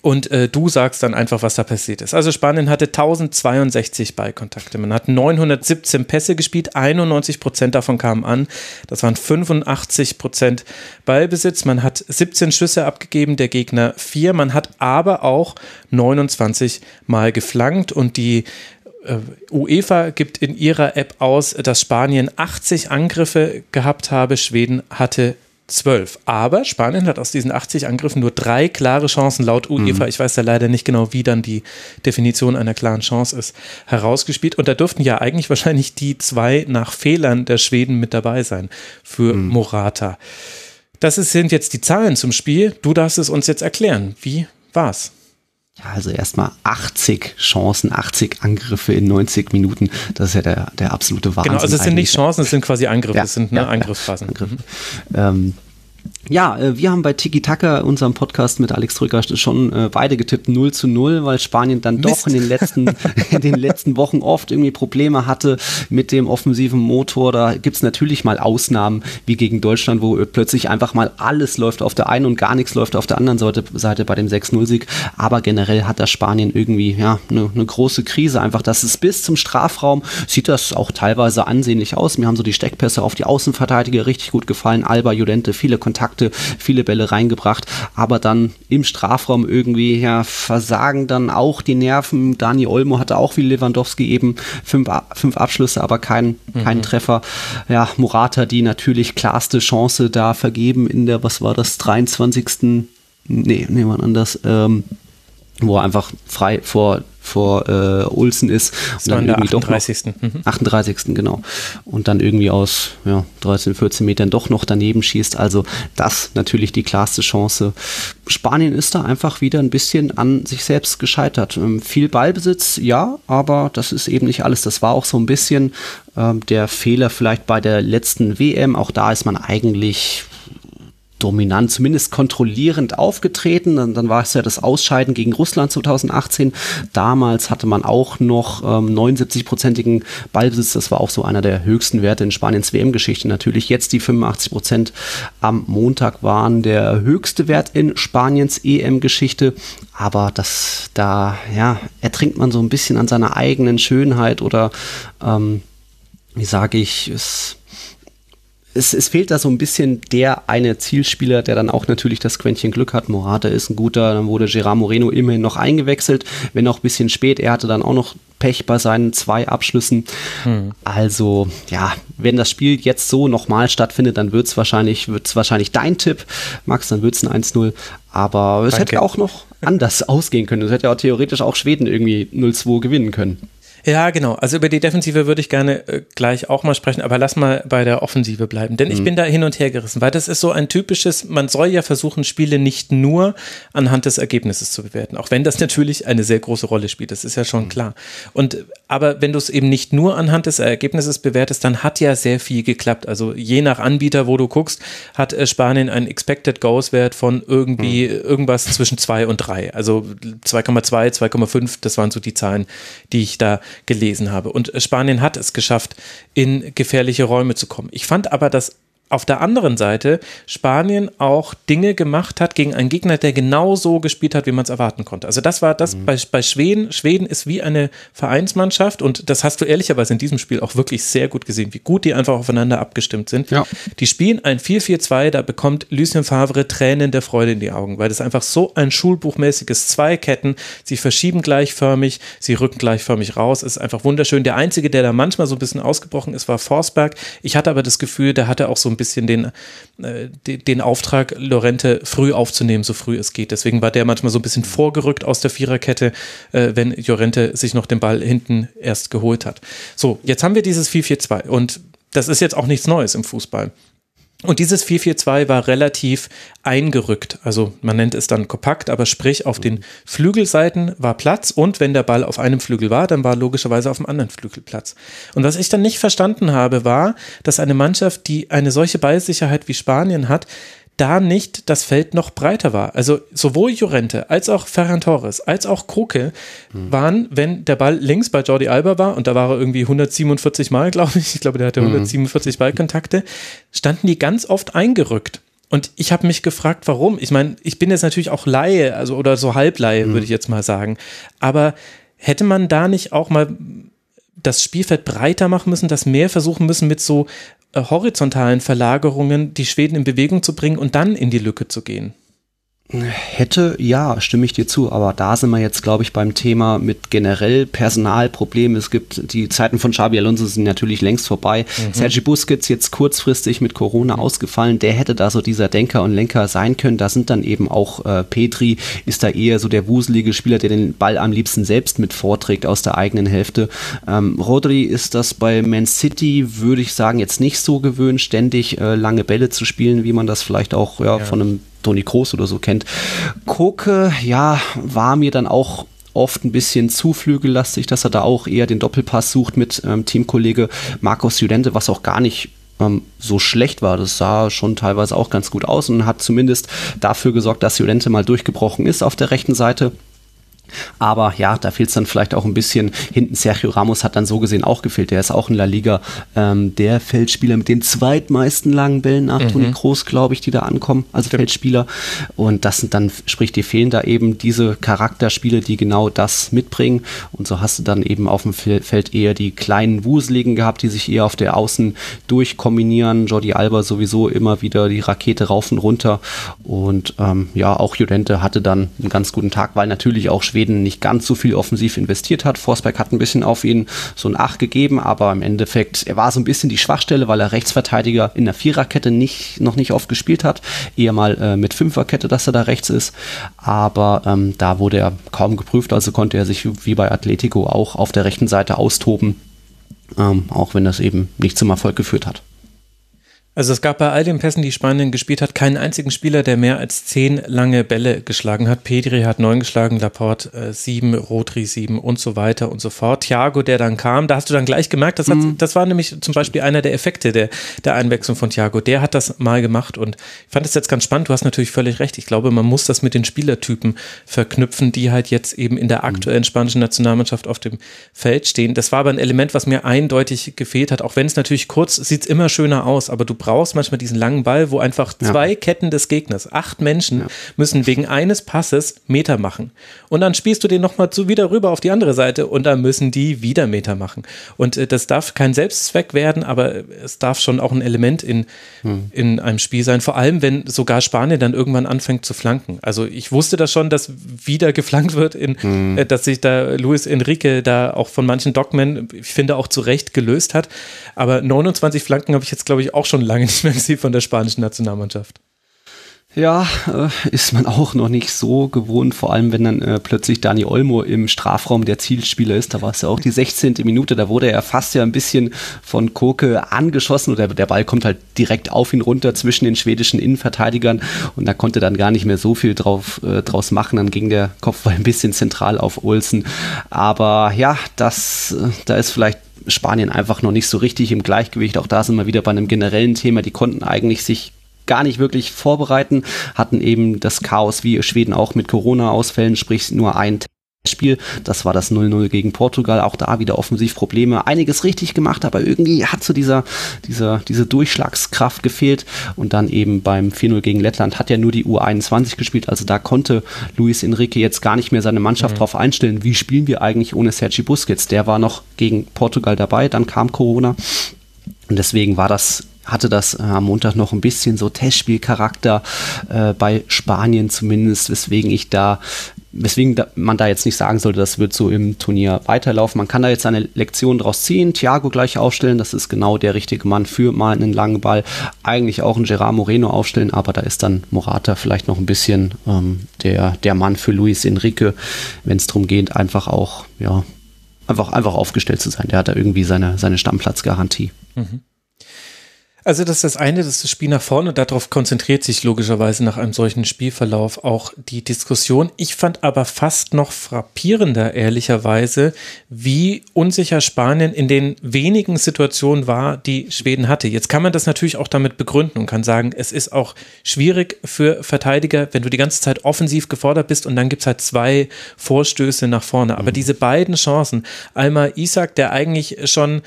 und äh, du sagst dann einfach, was da passiert ist. Also Spanien hatte 1062 Ballkontakte. Man hat 917 Pässe gespielt, 91 Prozent davon kamen an. Das waren 85 Prozent Ballbesitz. Man hat 17 Schüsse abgegeben, der Gegner 4. Man hat aber auch 29 Mal geflankt und die äh, UEFA gibt in ihrer App aus, dass Spanien 80 Angriffe gehabt habe, Schweden hatte 12. Aber Spanien hat aus diesen 80 Angriffen nur drei klare Chancen laut UEFA. Mhm. Ich weiß ja leider nicht genau, wie dann die Definition einer klaren Chance ist, herausgespielt. Und da dürften ja eigentlich wahrscheinlich die zwei nach Fehlern der Schweden mit dabei sein für mhm. Morata. Das sind jetzt die Zahlen zum Spiel. Du darfst es uns jetzt erklären. Wie war's? Ja, also erstmal 80 Chancen, 80 Angriffe in 90 Minuten. Das ist ja der, der absolute Wahnsinn. Genau, also es sind nicht Chancen, es sind quasi Angriffe, ja, es sind ne, ja, Angriffsphasen. Angriffe. Ähm, Ja, äh, wir haben bei Tiki Taka, unserem Podcast mit Alex Drücker, schon äh, beide getippt 0 zu 0, weil Spanien dann Mist. doch in den letzten, in den letzten Wochen oft irgendwie Probleme hatte mit dem offensiven Motor. Da gibt's natürlich mal Ausnahmen, wie gegen Deutschland, wo plötzlich einfach mal alles läuft auf der einen und gar nichts läuft auf der anderen Seite, Seite bei dem 6-0-Sieg. Aber generell hat das Spanien irgendwie ja eine ne große Krise. Einfach, dass es bis zum Strafraum sieht das auch teilweise ansehnlich aus. Mir haben so die Steckpässe auf die Außenverteidiger richtig gut gefallen. Alba, Judente, viele Kontakte Kontakte, viele Bälle reingebracht, aber dann im Strafraum irgendwie ja versagen dann auch die Nerven. Dani Olmo hatte auch wie Lewandowski eben fünf, fünf Abschlüsse, aber kein, mhm. keinen Treffer. Ja, Morata, die natürlich klarste Chance da vergeben in der, was war das, 23. Nee, nee, man anders. Ähm, wo er einfach frei vor vor äh, Ulsen ist. Das und dann irgendwie 38. Doch noch, 38. Mhm. genau. Und dann irgendwie aus ja, 13, 14 Metern doch noch daneben schießt. Also das natürlich die klarste Chance. Spanien ist da einfach wieder ein bisschen an sich selbst gescheitert. Ähm, viel Ballbesitz, ja, aber das ist eben nicht alles. Das war auch so ein bisschen ähm, der Fehler vielleicht bei der letzten WM. Auch da ist man eigentlich dominant, zumindest kontrollierend aufgetreten. Dann, dann war es ja das Ausscheiden gegen Russland 2018. Damals hatte man auch noch ähm, 79-prozentigen Ballbesitz. Das war auch so einer der höchsten Werte in Spaniens WM-Geschichte. Natürlich jetzt die 85 Prozent am Montag waren der höchste Wert in Spaniens EM-Geschichte. Aber das, da, ja, ertrinkt man so ein bisschen an seiner eigenen Schönheit oder, ähm, wie sage ich, es es, es fehlt da so ein bisschen der eine Zielspieler, der dann auch natürlich das Quäntchen Glück hat. Morata ist ein guter, dann wurde Gerard Moreno immerhin noch eingewechselt, wenn auch ein bisschen spät. Er hatte dann auch noch Pech bei seinen zwei Abschlüssen. Hm. Also, ja, wenn das Spiel jetzt so nochmal stattfindet, dann wird es wahrscheinlich, wird's wahrscheinlich dein Tipp, Max, dann wird es ein 1-0. Aber es Danke. hätte auch noch anders ausgehen können. Es hätte ja auch theoretisch auch Schweden irgendwie 0-2 gewinnen können. Ja, genau. Also über die Defensive würde ich gerne äh, gleich auch mal sprechen, aber lass mal bei der Offensive bleiben, denn mhm. ich bin da hin und her gerissen, weil das ist so ein typisches, man soll ja versuchen, Spiele nicht nur anhand des Ergebnisses zu bewerten, auch wenn das natürlich eine sehr große Rolle spielt, das ist ja schon mhm. klar. Und aber wenn du es eben nicht nur anhand des Ergebnisses bewertest, dann hat ja sehr viel geklappt. Also je nach Anbieter, wo du guckst, hat äh, Spanien einen Expected Goals Wert von irgendwie mhm. irgendwas zwischen zwei und drei. Also 2,2, 2,5, das waren so die Zahlen, die ich da gelesen habe. Und Spanien hat es geschafft, in gefährliche Räume zu kommen. Ich fand aber, dass auf der anderen Seite Spanien auch Dinge gemacht hat gegen einen Gegner, der genau so gespielt hat, wie man es erwarten konnte. Also das war das mhm. bei, bei Schweden. Schweden ist wie eine Vereinsmannschaft und das hast du ehrlicherweise in diesem Spiel auch wirklich sehr gut gesehen, wie gut die einfach aufeinander abgestimmt sind. Ja. Die spielen ein 4-4-2, da bekommt Lucien Favre Tränen der Freude in die Augen, weil das einfach so ein schulbuchmäßiges Zweiketten, sie verschieben gleichförmig, sie rücken gleichförmig raus, ist einfach wunderschön. Der Einzige, der da manchmal so ein bisschen ausgebrochen ist, war Forsberg. Ich hatte aber das Gefühl, der hatte auch so ein bisschen den, äh, den Auftrag, Lorente früh aufzunehmen, so früh es geht. Deswegen war der manchmal so ein bisschen vorgerückt aus der Viererkette, äh, wenn Lorente sich noch den Ball hinten erst geholt hat. So, jetzt haben wir dieses 4-4-2 und das ist jetzt auch nichts Neues im Fußball. Und dieses 442 war relativ eingerückt. Also man nennt es dann kompakt, aber sprich auf den Flügelseiten war Platz und wenn der Ball auf einem Flügel war, dann war logischerweise auf dem anderen Flügel Platz. Und was ich dann nicht verstanden habe, war, dass eine Mannschaft, die eine solche Ballsicherheit wie Spanien hat, da nicht das Feld noch breiter war. Also sowohl Jorente als auch Ferran Torres als auch Kroke mhm. waren, wenn der Ball links bei Jordi Alba war, und da war er irgendwie 147 Mal, glaube ich, ich glaube, der hatte 147 mhm. Ballkontakte, standen die ganz oft eingerückt. Und ich habe mich gefragt, warum. Ich meine, ich bin jetzt natürlich auch Laie, also oder so Halblaie, mhm. würde ich jetzt mal sagen. Aber hätte man da nicht auch mal das Spielfeld breiter machen müssen, das mehr versuchen müssen mit so horizontalen Verlagerungen die Schweden in Bewegung zu bringen und dann in die Lücke zu gehen. Hätte, ja, stimme ich dir zu, aber da sind wir jetzt, glaube ich, beim Thema mit generell Personalproblemen. Es gibt, die Zeiten von Xabi Alonso sind natürlich längst vorbei. Mhm. Sergi Busquets jetzt kurzfristig mit Corona mhm. ausgefallen, der hätte da so dieser Denker und Lenker sein können. Da sind dann eben auch äh, Petri, ist da eher so der wuselige Spieler, der den Ball am liebsten selbst mit vorträgt aus der eigenen Hälfte. Ähm, Rodri ist das bei Man City, würde ich sagen, jetzt nicht so gewöhnt, ständig äh, lange Bälle zu spielen, wie man das vielleicht auch ja, ja. von einem Toni Kroos oder so kennt. Koke, ja, war mir dann auch oft ein bisschen zu flügellastig, dass er da auch eher den Doppelpass sucht mit ähm, Teamkollege Markus Judente, was auch gar nicht ähm, so schlecht war. Das sah schon teilweise auch ganz gut aus und hat zumindest dafür gesorgt, dass Jolente mal durchgebrochen ist auf der rechten Seite. Aber ja, da fehlt es dann vielleicht auch ein bisschen. Hinten Sergio Ramos hat dann so gesehen auch gefehlt. Der ist auch in La Liga ähm, der Feldspieler mit den zweitmeisten langen Bällen nach mhm. Toni Kroos, glaube ich, die da ankommen als Stimmt. Feldspieler. Und das sind dann, sprich, die fehlen da eben diese Charakterspiele, die genau das mitbringen. Und so hast du dann eben auf dem Feld eher die kleinen Wuseligen gehabt, die sich eher auf der Außen durchkombinieren. Jordi Alba sowieso immer wieder die Rakete rauf und runter. Und ähm, ja, auch Judente hatte dann einen ganz guten Tag, weil natürlich auch schwer Schweden nicht ganz so viel offensiv investiert hat. Forsberg hat ein bisschen auf ihn so ein Ach gegeben, aber im Endeffekt, er war so ein bisschen die Schwachstelle, weil er Rechtsverteidiger in der Viererkette nicht, noch nicht oft gespielt hat. Eher mal äh, mit Fünferkette, dass er da rechts ist. Aber ähm, da wurde er kaum geprüft, also konnte er sich wie bei Atletico auch auf der rechten Seite austoben. Ähm, auch wenn das eben nicht zum Erfolg geführt hat. Also es gab bei all den Pässen, die Spanien gespielt hat, keinen einzigen Spieler, der mehr als zehn lange Bälle geschlagen hat. Pedri hat neun geschlagen, Laporte äh, sieben, Rodri sieben und so weiter und so fort. Thiago, der dann kam, da hast du dann gleich gemerkt, das, hat, mhm. das war nämlich zum Beispiel einer der Effekte der, der Einwechslung von Thiago. Der hat das mal gemacht und ich fand es jetzt ganz spannend. Du hast natürlich völlig recht. Ich glaube, man muss das mit den Spielertypen verknüpfen, die halt jetzt eben in der aktuellen spanischen Nationalmannschaft auf dem Feld stehen. Das war aber ein Element, was mir eindeutig gefehlt hat. Auch wenn es natürlich kurz sieht es immer schöner aus, aber du brauchst brauchst manchmal diesen langen Ball, wo einfach zwei ja. Ketten des Gegners, acht Menschen, ja. müssen wegen eines Passes Meter machen. Und dann spielst du den nochmal zu wieder rüber auf die andere Seite und dann müssen die wieder Meter machen. Und äh, das darf kein Selbstzweck werden, aber es darf schon auch ein Element in, hm. in einem Spiel sein. Vor allem, wenn sogar Spanien dann irgendwann anfängt zu flanken. Also ich wusste das schon, dass wieder geflankt wird, in, hm. äh, dass sich da Luis Enrique da auch von manchen Dogmen, ich finde auch zu Recht gelöst hat. Aber 29 Flanken habe ich jetzt, glaube ich, auch schon lange lange nicht mehr gesehen von der spanischen Nationalmannschaft. Ja, äh, ist man auch noch nicht so gewohnt, vor allem wenn dann äh, plötzlich Dani Olmo im Strafraum der Zielspieler ist. Da war es ja auch die 16. Minute, da wurde er fast ja ein bisschen von Koke angeschossen oder der Ball kommt halt direkt auf ihn runter zwischen den schwedischen Innenverteidigern und da konnte dann gar nicht mehr so viel drauf, äh, draus machen. Dann ging der Kopfball ein bisschen zentral auf Olsen. Aber ja, das, äh, da ist vielleicht Spanien einfach noch nicht so richtig im Gleichgewicht. Auch da sind wir wieder bei einem generellen Thema. Die konnten eigentlich sich gar nicht wirklich vorbereiten, hatten eben das Chaos wie Schweden auch mit Corona-Ausfällen, sprich nur ein Spiel. Das war das 0-0 gegen Portugal. Auch da wieder offensiv Probleme. Einiges richtig gemacht, aber irgendwie hat so dieser, dieser, diese Durchschlagskraft gefehlt. Und dann eben beim 4-0 gegen Lettland hat er nur die U21 gespielt. Also da konnte Luis Enrique jetzt gar nicht mehr seine Mannschaft mhm. drauf einstellen. Wie spielen wir eigentlich ohne Sergi Busquets? Der war noch gegen Portugal dabei. Dann kam Corona. Und deswegen war das hatte das äh, am Montag noch ein bisschen so Testspielcharakter äh, bei Spanien zumindest, weswegen ich da weswegen man da jetzt nicht sagen sollte, das wird so im Turnier weiterlaufen. Man kann da jetzt eine Lektion draus ziehen, Thiago gleich aufstellen, das ist genau der richtige Mann für mal einen langen Ball. Eigentlich auch einen Gerard Moreno aufstellen, aber da ist dann Morata vielleicht noch ein bisschen ähm, der, der Mann für Luis Enrique, wenn es darum geht, einfach auch, ja, einfach, einfach aufgestellt zu sein. Der hat da irgendwie seine, seine Stammplatzgarantie. Mhm. Also das ist das eine, das ist das Spiel nach vorne darauf konzentriert sich logischerweise nach einem solchen Spielverlauf auch die Diskussion. Ich fand aber fast noch frappierender, ehrlicherweise, wie unsicher Spanien in den wenigen Situationen war, die Schweden hatte. Jetzt kann man das natürlich auch damit begründen und kann sagen, es ist auch schwierig für Verteidiger, wenn du die ganze Zeit offensiv gefordert bist und dann gibt es halt zwei Vorstöße nach vorne. Aber mhm. diese beiden Chancen, einmal Isaac, der eigentlich schon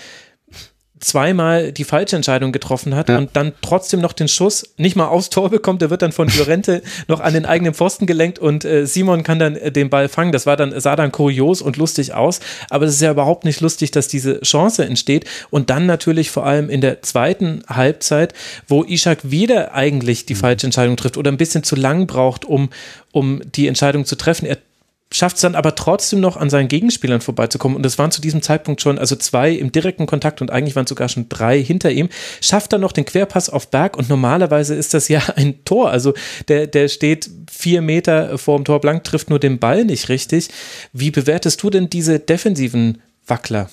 zweimal die falsche Entscheidung getroffen hat ja. und dann trotzdem noch den Schuss nicht mal aufs Tor bekommt. Der wird dann von Llorente noch an den eigenen Pfosten gelenkt und äh, Simon kann dann äh, den Ball fangen. Das war dann, sah dann kurios und lustig aus, aber es ist ja überhaupt nicht lustig, dass diese Chance entsteht. Und dann natürlich vor allem in der zweiten Halbzeit, wo Ishak wieder eigentlich die mhm. falsche Entscheidung trifft oder ein bisschen zu lang braucht, um, um die Entscheidung zu treffen. Er schafft es dann aber trotzdem noch an seinen Gegenspielern vorbeizukommen. Und das waren zu diesem Zeitpunkt schon, also zwei im direkten Kontakt und eigentlich waren sogar schon drei hinter ihm. Schafft dann noch den Querpass auf Berg und normalerweise ist das ja ein Tor. Also der, der steht vier Meter vor dem Tor blank, trifft nur den Ball nicht richtig. Wie bewertest du denn diese defensiven Wackler?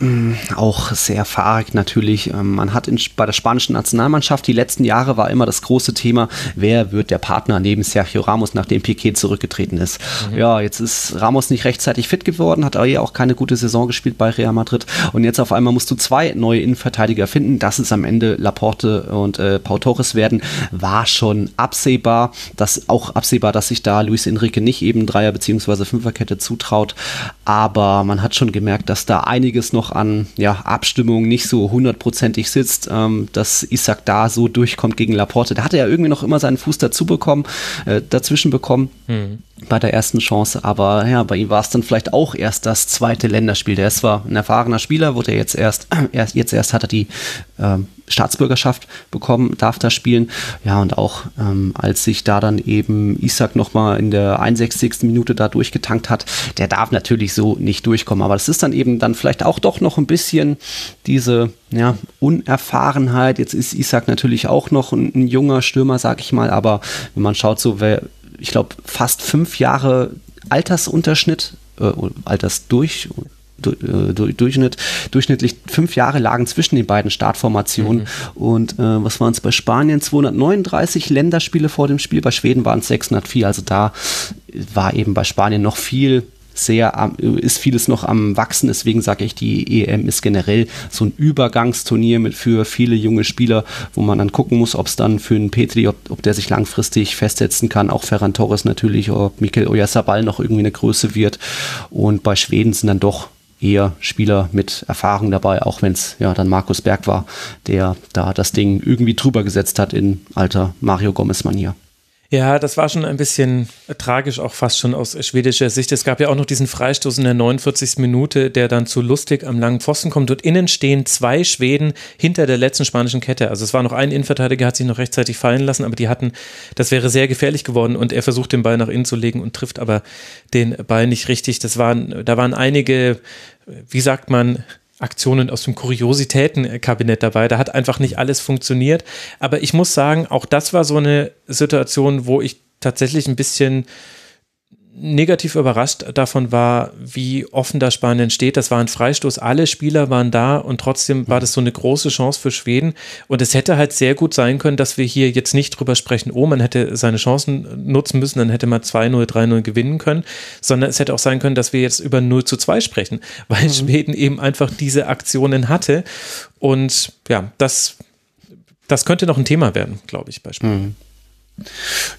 Mm, auch sehr fahrig natürlich. Ähm, man hat in, bei der spanischen Nationalmannschaft die letzten Jahre war immer das große Thema, wer wird der Partner neben Sergio Ramos, nachdem Piquet zurückgetreten ist. Mhm. Ja, jetzt ist Ramos nicht rechtzeitig fit geworden, hat aber ja auch keine gute Saison gespielt bei Real Madrid und jetzt auf einmal musst du zwei neue Innenverteidiger finden. Dass es am Ende Laporte und äh, Pau Torres werden, war schon absehbar. Das auch absehbar, dass sich da Luis Enrique nicht eben Dreier- bzw. Fünferkette zutraut, aber man hat schon gemerkt, dass da einiges noch noch an ja, Abstimmung nicht so hundertprozentig sitzt, ähm, dass Isaac da so durchkommt gegen Laporte. Da hatte er irgendwie noch immer seinen Fuß dazu bekommen, äh, dazwischen bekommen. Mhm bei der ersten Chance, aber ja, bei ihm war es dann vielleicht auch erst das zweite Länderspiel. Der ist zwar ein erfahrener Spieler, wurde jetzt erst, erst jetzt erst hat er die ähm, Staatsbürgerschaft bekommen, darf da spielen. Ja, und auch ähm, als sich da dann eben Isaac nochmal in der 61. Minute da durchgetankt hat, der darf natürlich so nicht durchkommen. Aber das ist dann eben dann vielleicht auch doch noch ein bisschen diese ja, Unerfahrenheit. Jetzt ist Isaac natürlich auch noch ein, ein junger Stürmer, sag ich mal, aber wenn man schaut, so wer ich glaube, fast fünf Jahre Altersunterschnitt, äh, Altersdurch, Durchschnitt, durchschnittlich fünf Jahre lagen zwischen den beiden Startformationen. Mhm. Und äh, was waren es bei Spanien? 239 Länderspiele vor dem Spiel, bei Schweden waren es 604. Also da war eben bei Spanien noch viel sehr, ist vieles noch am Wachsen. Deswegen sage ich, die EM ist generell so ein Übergangsturnier mit für viele junge Spieler, wo man dann gucken muss, ob es dann für einen Petri, ob, ob, der sich langfristig festsetzen kann. Auch Ferran Torres natürlich, ob Mikel Oyarzabal noch irgendwie eine Größe wird. Und bei Schweden sind dann doch eher Spieler mit Erfahrung dabei, auch wenn es ja dann Markus Berg war, der da das Ding irgendwie drüber gesetzt hat in alter Mario Gomez-Manier. Ja, das war schon ein bisschen tragisch, auch fast schon aus schwedischer Sicht. Es gab ja auch noch diesen Freistoß in der 49. Minute, der dann zu lustig am langen Pfosten kommt. Und innen stehen zwei Schweden hinter der letzten spanischen Kette. Also es war noch ein Innenverteidiger, hat sich noch rechtzeitig fallen lassen, aber die hatten, das wäre sehr gefährlich geworden. Und er versucht den Ball nach innen zu legen und trifft aber den Ball nicht richtig. Das waren, da waren einige, wie sagt man, Aktionen aus dem Kuriositätenkabinett dabei. Da hat einfach nicht alles funktioniert. Aber ich muss sagen, auch das war so eine Situation, wo ich tatsächlich ein bisschen negativ überrascht davon war, wie offen das Spanien steht. Das war ein Freistoß, alle Spieler waren da und trotzdem war das so eine große Chance für Schweden. Und es hätte halt sehr gut sein können, dass wir hier jetzt nicht drüber sprechen, oh, man hätte seine Chancen nutzen müssen, dann hätte man 2-0, 3-0 gewinnen können, sondern es hätte auch sein können, dass wir jetzt über 0 zu 2 sprechen, weil mhm. Schweden eben einfach diese Aktionen hatte. Und ja, das, das könnte noch ein Thema werden, glaube ich, bei Spanien. Mhm.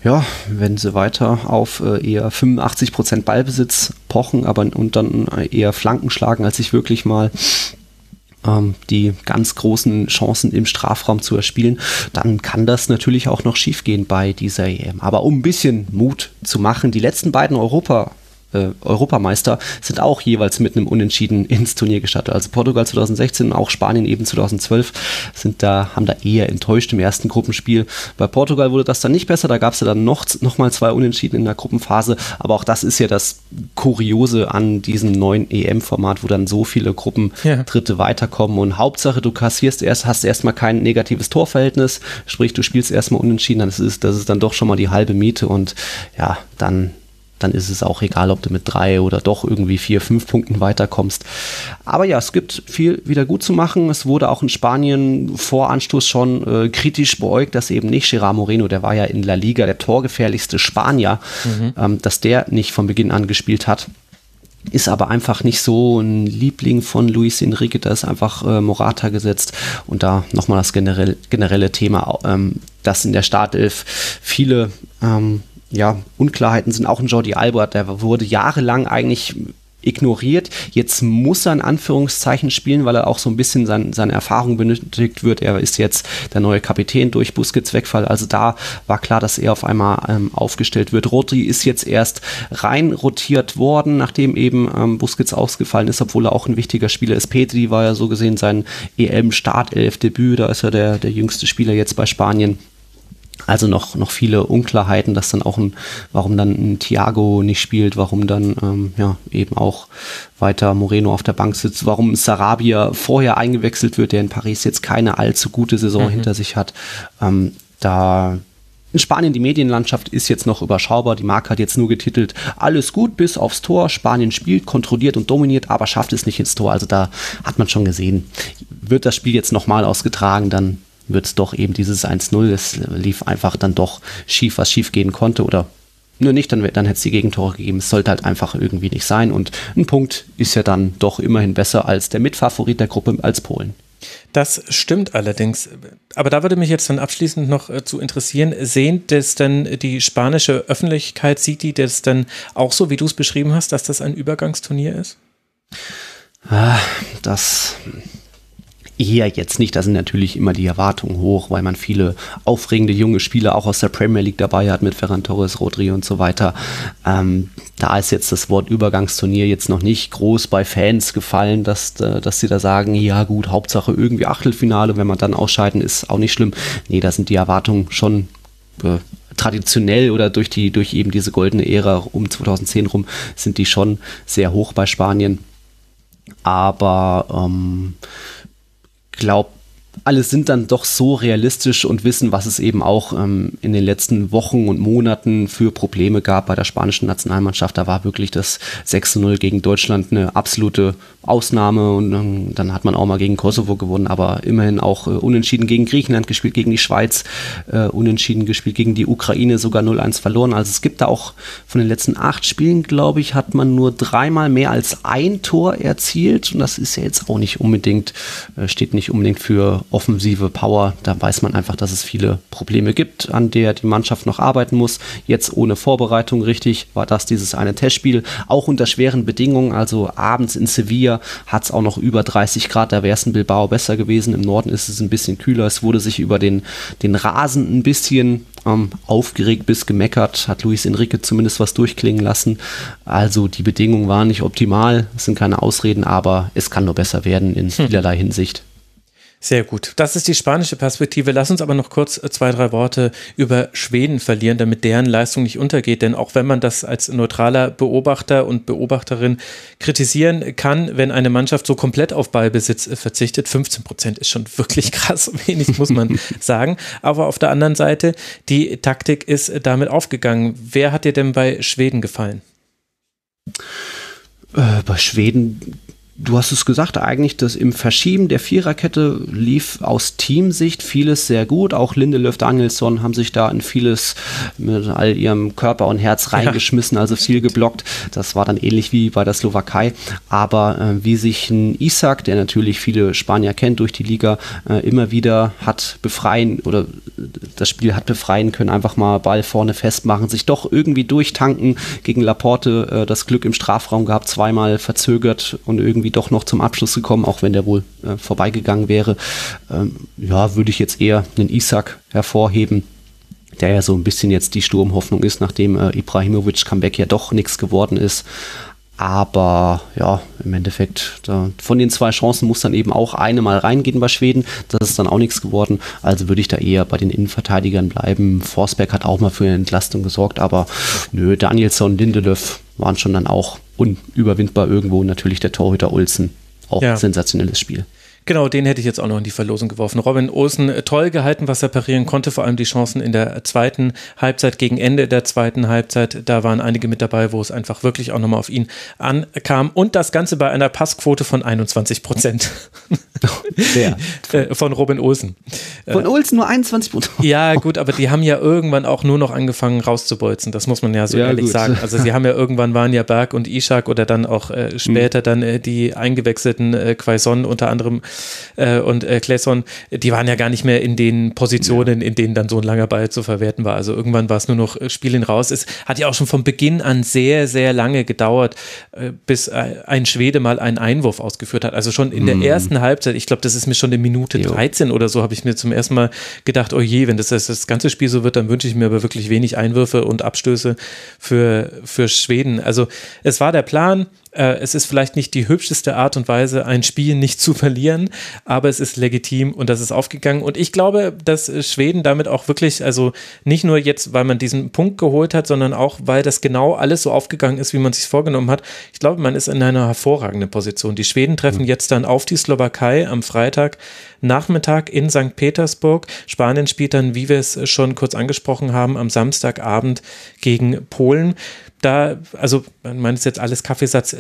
Ja, wenn sie weiter auf äh, eher 85% Ballbesitz pochen, aber und dann eher Flanken schlagen, als sich wirklich mal ähm, die ganz großen Chancen im Strafraum zu erspielen, dann kann das natürlich auch noch schiefgehen bei dieser EM. Aber um ein bisschen Mut zu machen, die letzten beiden Europa äh, Europameister sind auch jeweils mit einem Unentschieden ins Turnier gestartet. Also Portugal 2016 und auch Spanien eben 2012 sind da, haben da eher enttäuscht im ersten Gruppenspiel. Bei Portugal wurde das dann nicht besser, da gab es ja dann noch, noch mal zwei Unentschieden in der Gruppenphase, aber auch das ist ja das Kuriose an diesem neuen EM-Format, wo dann so viele Gruppen ja. Dritte weiterkommen und Hauptsache du kassierst erst, hast erstmal kein negatives Torverhältnis, sprich du spielst erstmal unentschieden, dann ist, das ist dann doch schon mal die halbe Miete und ja, dann dann ist es auch egal, ob du mit drei oder doch irgendwie vier, fünf Punkten weiterkommst. Aber ja, es gibt viel wieder gut zu machen. Es wurde auch in Spanien vor Anstoß schon äh, kritisch beäugt, dass eben nicht Gerard Moreno, der war ja in La Liga der torgefährlichste Spanier, mhm. ähm, dass der nicht von Beginn an gespielt hat ist aber einfach nicht so ein Liebling von Luis Enrique, da ist einfach äh, Morata gesetzt und da nochmal das generell, generelle Thema, ähm, dass in der Startelf viele ähm, ja, Unklarheiten sind. Auch ein Jordi Alba, der wurde jahrelang eigentlich ignoriert. Jetzt muss er in Anführungszeichen spielen, weil er auch so ein bisschen sein, seine Erfahrung benötigt wird. Er ist jetzt der neue Kapitän durch Busquets Wegfall. Also da war klar, dass er auf einmal ähm, aufgestellt wird. Rodri ist jetzt erst rein rotiert worden, nachdem eben ähm, Busquets ausgefallen ist, obwohl er auch ein wichtiger Spieler ist. Petri war ja so gesehen sein EM-Startelf-Debüt. Da ist er der, der jüngste Spieler jetzt bei Spanien. Also noch, noch viele Unklarheiten, dass dann auch ein, warum dann ein Thiago nicht spielt, warum dann ähm, ja eben auch weiter Moreno auf der Bank sitzt, warum Sarabia vorher eingewechselt wird, der in Paris jetzt keine allzu gute Saison mhm. hinter sich hat. Ähm, da in Spanien die Medienlandschaft ist jetzt noch überschaubar. Die Marke hat jetzt nur getitelt, alles gut bis aufs Tor. Spanien spielt, kontrolliert und dominiert, aber schafft es nicht ins Tor. Also da hat man schon gesehen, wird das Spiel jetzt nochmal ausgetragen, dann wird es doch eben dieses 1-0. Es lief einfach dann doch schief, was schief gehen konnte oder nur nicht, dann, dann hätte es die Gegentore gegeben. Es sollte halt einfach irgendwie nicht sein. Und ein Punkt ist ja dann doch immerhin besser als der Mitfavorit der Gruppe als Polen. Das stimmt allerdings. Aber da würde mich jetzt dann abschließend noch äh, zu interessieren, sehen das denn die spanische Öffentlichkeit, sieht die das denn auch so, wie du es beschrieben hast, dass das ein Übergangsturnier ist? Ah, das eher jetzt nicht. Da sind natürlich immer die Erwartungen hoch, weil man viele aufregende junge Spieler auch aus der Premier League dabei hat mit Ferran Torres, Rodri und so weiter. Ähm, da ist jetzt das Wort Übergangsturnier jetzt noch nicht groß bei Fans gefallen, dass, äh, dass sie da sagen, ja gut, Hauptsache irgendwie Achtelfinale, wenn man dann ausscheiden, ist auch nicht schlimm. Nee, da sind die Erwartungen schon äh, traditionell oder durch die durch eben diese goldene Ära um 2010 rum sind die schon sehr hoch bei Spanien. Aber ähm, glaube, alle sind dann doch so realistisch und wissen, was es eben auch ähm, in den letzten Wochen und Monaten für Probleme gab bei der spanischen Nationalmannschaft. Da war wirklich das 6-0 gegen Deutschland eine absolute Ausnahme und ähm, dann hat man auch mal gegen Kosovo gewonnen, aber immerhin auch äh, unentschieden gegen Griechenland gespielt, gegen die Schweiz, äh, unentschieden gespielt, gegen die Ukraine sogar 0-1 verloren. Also es gibt da auch von den letzten acht Spielen, glaube ich, hat man nur dreimal mehr als ein Tor erzielt und das ist ja jetzt auch nicht unbedingt, äh, steht nicht unbedingt für offensive Power. Da weiß man einfach, dass es viele Probleme gibt, an der die Mannschaft noch arbeiten muss. Jetzt ohne Vorbereitung richtig war das dieses eine Testspiel, auch unter schweren Bedingungen, also abends in Sevilla hat es auch noch über 30 Grad, da wäre es in Bilbao besser gewesen. Im Norden ist es ein bisschen kühler. Es wurde sich über den, den Rasen ein bisschen ähm, aufgeregt bis gemeckert, hat Luis Enrique zumindest was durchklingen lassen. Also die Bedingungen waren nicht optimal, es sind keine Ausreden, aber es kann nur besser werden in hm. vielerlei Hinsicht. Sehr gut. Das ist die spanische Perspektive. Lass uns aber noch kurz äh, zwei, drei Worte über Schweden verlieren, damit deren Leistung nicht untergeht. Denn auch wenn man das als neutraler Beobachter und Beobachterin kritisieren kann, wenn eine Mannschaft so komplett auf Ballbesitz äh, verzichtet, 15 Prozent ist schon wirklich krass wenig, muss man sagen. Aber auf der anderen Seite, die Taktik ist damit aufgegangen. Wer hat dir denn bei Schweden gefallen? Äh, bei Schweden Du hast es gesagt, eigentlich das im Verschieben der Viererkette lief aus Teamsicht vieles sehr gut. Auch Lindelöf Danielsson haben sich da in vieles mit all ihrem Körper und Herz reingeschmissen, ja, also viel geblockt. Das war dann ähnlich wie bei der Slowakei. Aber äh, wie sich ein Isak, der natürlich viele Spanier kennt durch die Liga, äh, immer wieder hat befreien oder das Spiel hat befreien können, einfach mal Ball vorne festmachen, sich doch irgendwie durchtanken gegen Laporte, äh, das Glück im Strafraum gehabt, zweimal verzögert und irgendwie irgendwie doch noch zum Abschluss gekommen, auch wenn der wohl äh, vorbeigegangen wäre. Ähm, ja, würde ich jetzt eher einen Isaac hervorheben, der ja so ein bisschen jetzt die Sturmhoffnung ist, nachdem äh, Ibrahimovic Comeback ja doch nichts geworden ist. Aber ja, im Endeffekt, da, von den zwei Chancen muss dann eben auch eine mal reingehen bei Schweden. Das ist dann auch nichts geworden. Also würde ich da eher bei den Innenverteidigern bleiben. Forsberg hat auch mal für eine Entlastung gesorgt, aber nö, Danielsson, Lindelöf waren schon dann auch unüberwindbar irgendwo. Natürlich der Torhüter Olsen. Auch ja. sensationelles Spiel. Genau, den hätte ich jetzt auch noch in die Verlosung geworfen. Robin Olsen äh, toll gehalten, was er parieren konnte, vor allem die Chancen in der zweiten Halbzeit, gegen Ende der zweiten Halbzeit. Da waren einige mit dabei, wo es einfach wirklich auch nochmal auf ihn ankam. Und das Ganze bei einer Passquote von 21 Prozent. Wer? Äh, von Robin Olsen. Von Olsen nur 21 Prozent. Ja, gut, aber die haben ja irgendwann auch nur noch angefangen rauszubolzen. Das muss man ja so ja, ehrlich gut. sagen. Also sie haben ja irgendwann waren ja Berg und Ishak oder dann auch äh, später mhm. dann äh, die eingewechselten äh, Quaison unter anderem äh, und äh, Clayson, die waren ja gar nicht mehr in den Positionen, in denen dann so ein langer Ball zu verwerten war. Also irgendwann war es nur noch äh, Spielen raus. Es hat ja auch schon von Beginn an sehr, sehr lange gedauert, äh, bis äh, ein Schwede mal einen Einwurf ausgeführt hat. Also schon in der mhm. ersten Halbzeit, ich glaube, das ist mir schon in Minute jo. 13 oder so, habe ich mir zum ersten Mal gedacht, oh je, wenn das, das, das ganze Spiel so wird, dann wünsche ich mir aber wirklich wenig Einwürfe und Abstöße für, für Schweden. Also es war der Plan, Äh, es ist vielleicht nicht die hübscheste Art und Weise, ein Spiel nicht zu verlieren, aber es ist legitim und das ist aufgegangen. Und ich glaube, dass Schweden damit auch wirklich, also nicht nur jetzt, weil man diesen Punkt geholt hat, sondern auch, weil das genau alles so aufgegangen ist, wie man sich vorgenommen hat. Ich glaube, man ist in einer hervorragenden Position. Die Schweden treffen mhm. jetzt dann auf die Slowakei am Freitag Nachmittag in St. Petersburg. Spanien spielt dann, wie wir es schon kurz angesprochen haben, am Samstagabend gegen Polen da, also man meint jetzt alles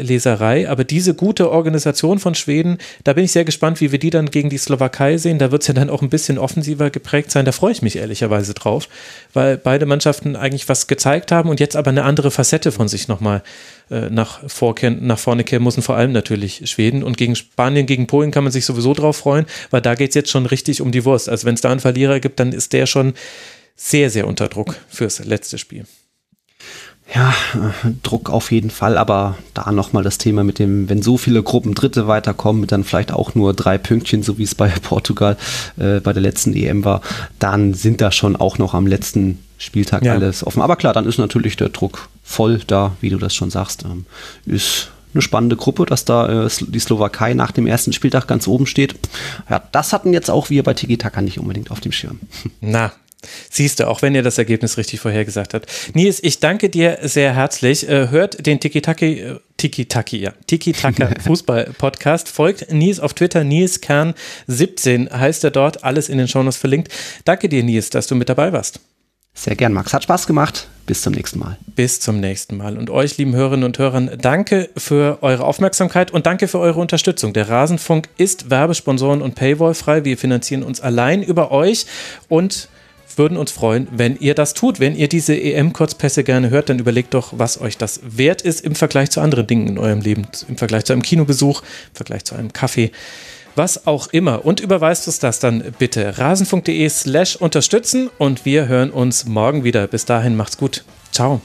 Kaffeesatzleserei, aber diese gute Organisation von Schweden, da bin ich sehr gespannt, wie wir die dann gegen die Slowakei sehen. Da wird es ja dann auch ein bisschen offensiver geprägt sein. Da freue ich mich ehrlicherweise drauf, weil beide Mannschaften eigentlich was gezeigt haben und jetzt aber eine andere Facette von sich nochmal äh, nach, nach vorne kehren müssen, vor allem natürlich Schweden. Und gegen Spanien, gegen Polen kann man sich sowieso drauf freuen, weil da geht es jetzt schon richtig um die Wurst. Also wenn es da einen Verlierer gibt, dann ist der schon sehr, sehr unter Druck fürs letzte Spiel. Ja, Druck auf jeden Fall, aber da nochmal das Thema mit dem, wenn so viele Gruppen Dritte weiterkommen, mit dann vielleicht auch nur drei Pünktchen, so wie es bei Portugal äh, bei der letzten EM war, dann sind da schon auch noch am letzten Spieltag ja. alles offen. Aber klar, dann ist natürlich der Druck voll da, wie du das schon sagst. Ähm, ist eine spannende Gruppe, dass da äh, die Slowakei nach dem ersten Spieltag ganz oben steht. Ja, das hatten jetzt auch wir bei Tiki Taka nicht unbedingt auf dem Schirm. Na, Siehst du, auch wenn ihr das Ergebnis richtig vorhergesagt habt. Nils, ich danke dir sehr herzlich. Äh, hört den Tiki-Taki, äh, Tiki-Taki, ja, Tiki-Taka Fußball-Podcast. Folgt Nils auf Twitter, Nils Kern 17 heißt er dort, alles in den Shownotes verlinkt. Danke dir, Nils, dass du mit dabei warst. Sehr gern, Max. Hat Spaß gemacht. Bis zum nächsten Mal. Bis zum nächsten Mal. Und euch, lieben Hörerinnen und Hörern, danke für eure Aufmerksamkeit und danke für eure Unterstützung. Der Rasenfunk ist Werbesponsoren und Paywall frei. Wir finanzieren uns allein über euch und würden uns freuen, wenn ihr das tut. Wenn ihr diese EM-Kurzpässe gerne hört, dann überlegt doch, was euch das wert ist im Vergleich zu anderen Dingen in eurem Leben. Im Vergleich zu einem Kinobesuch, im Vergleich zu einem Kaffee, was auch immer. Und überweist uns das dann bitte. rasenfunk.de slash unterstützen und wir hören uns morgen wieder. Bis dahin macht's gut. Ciao.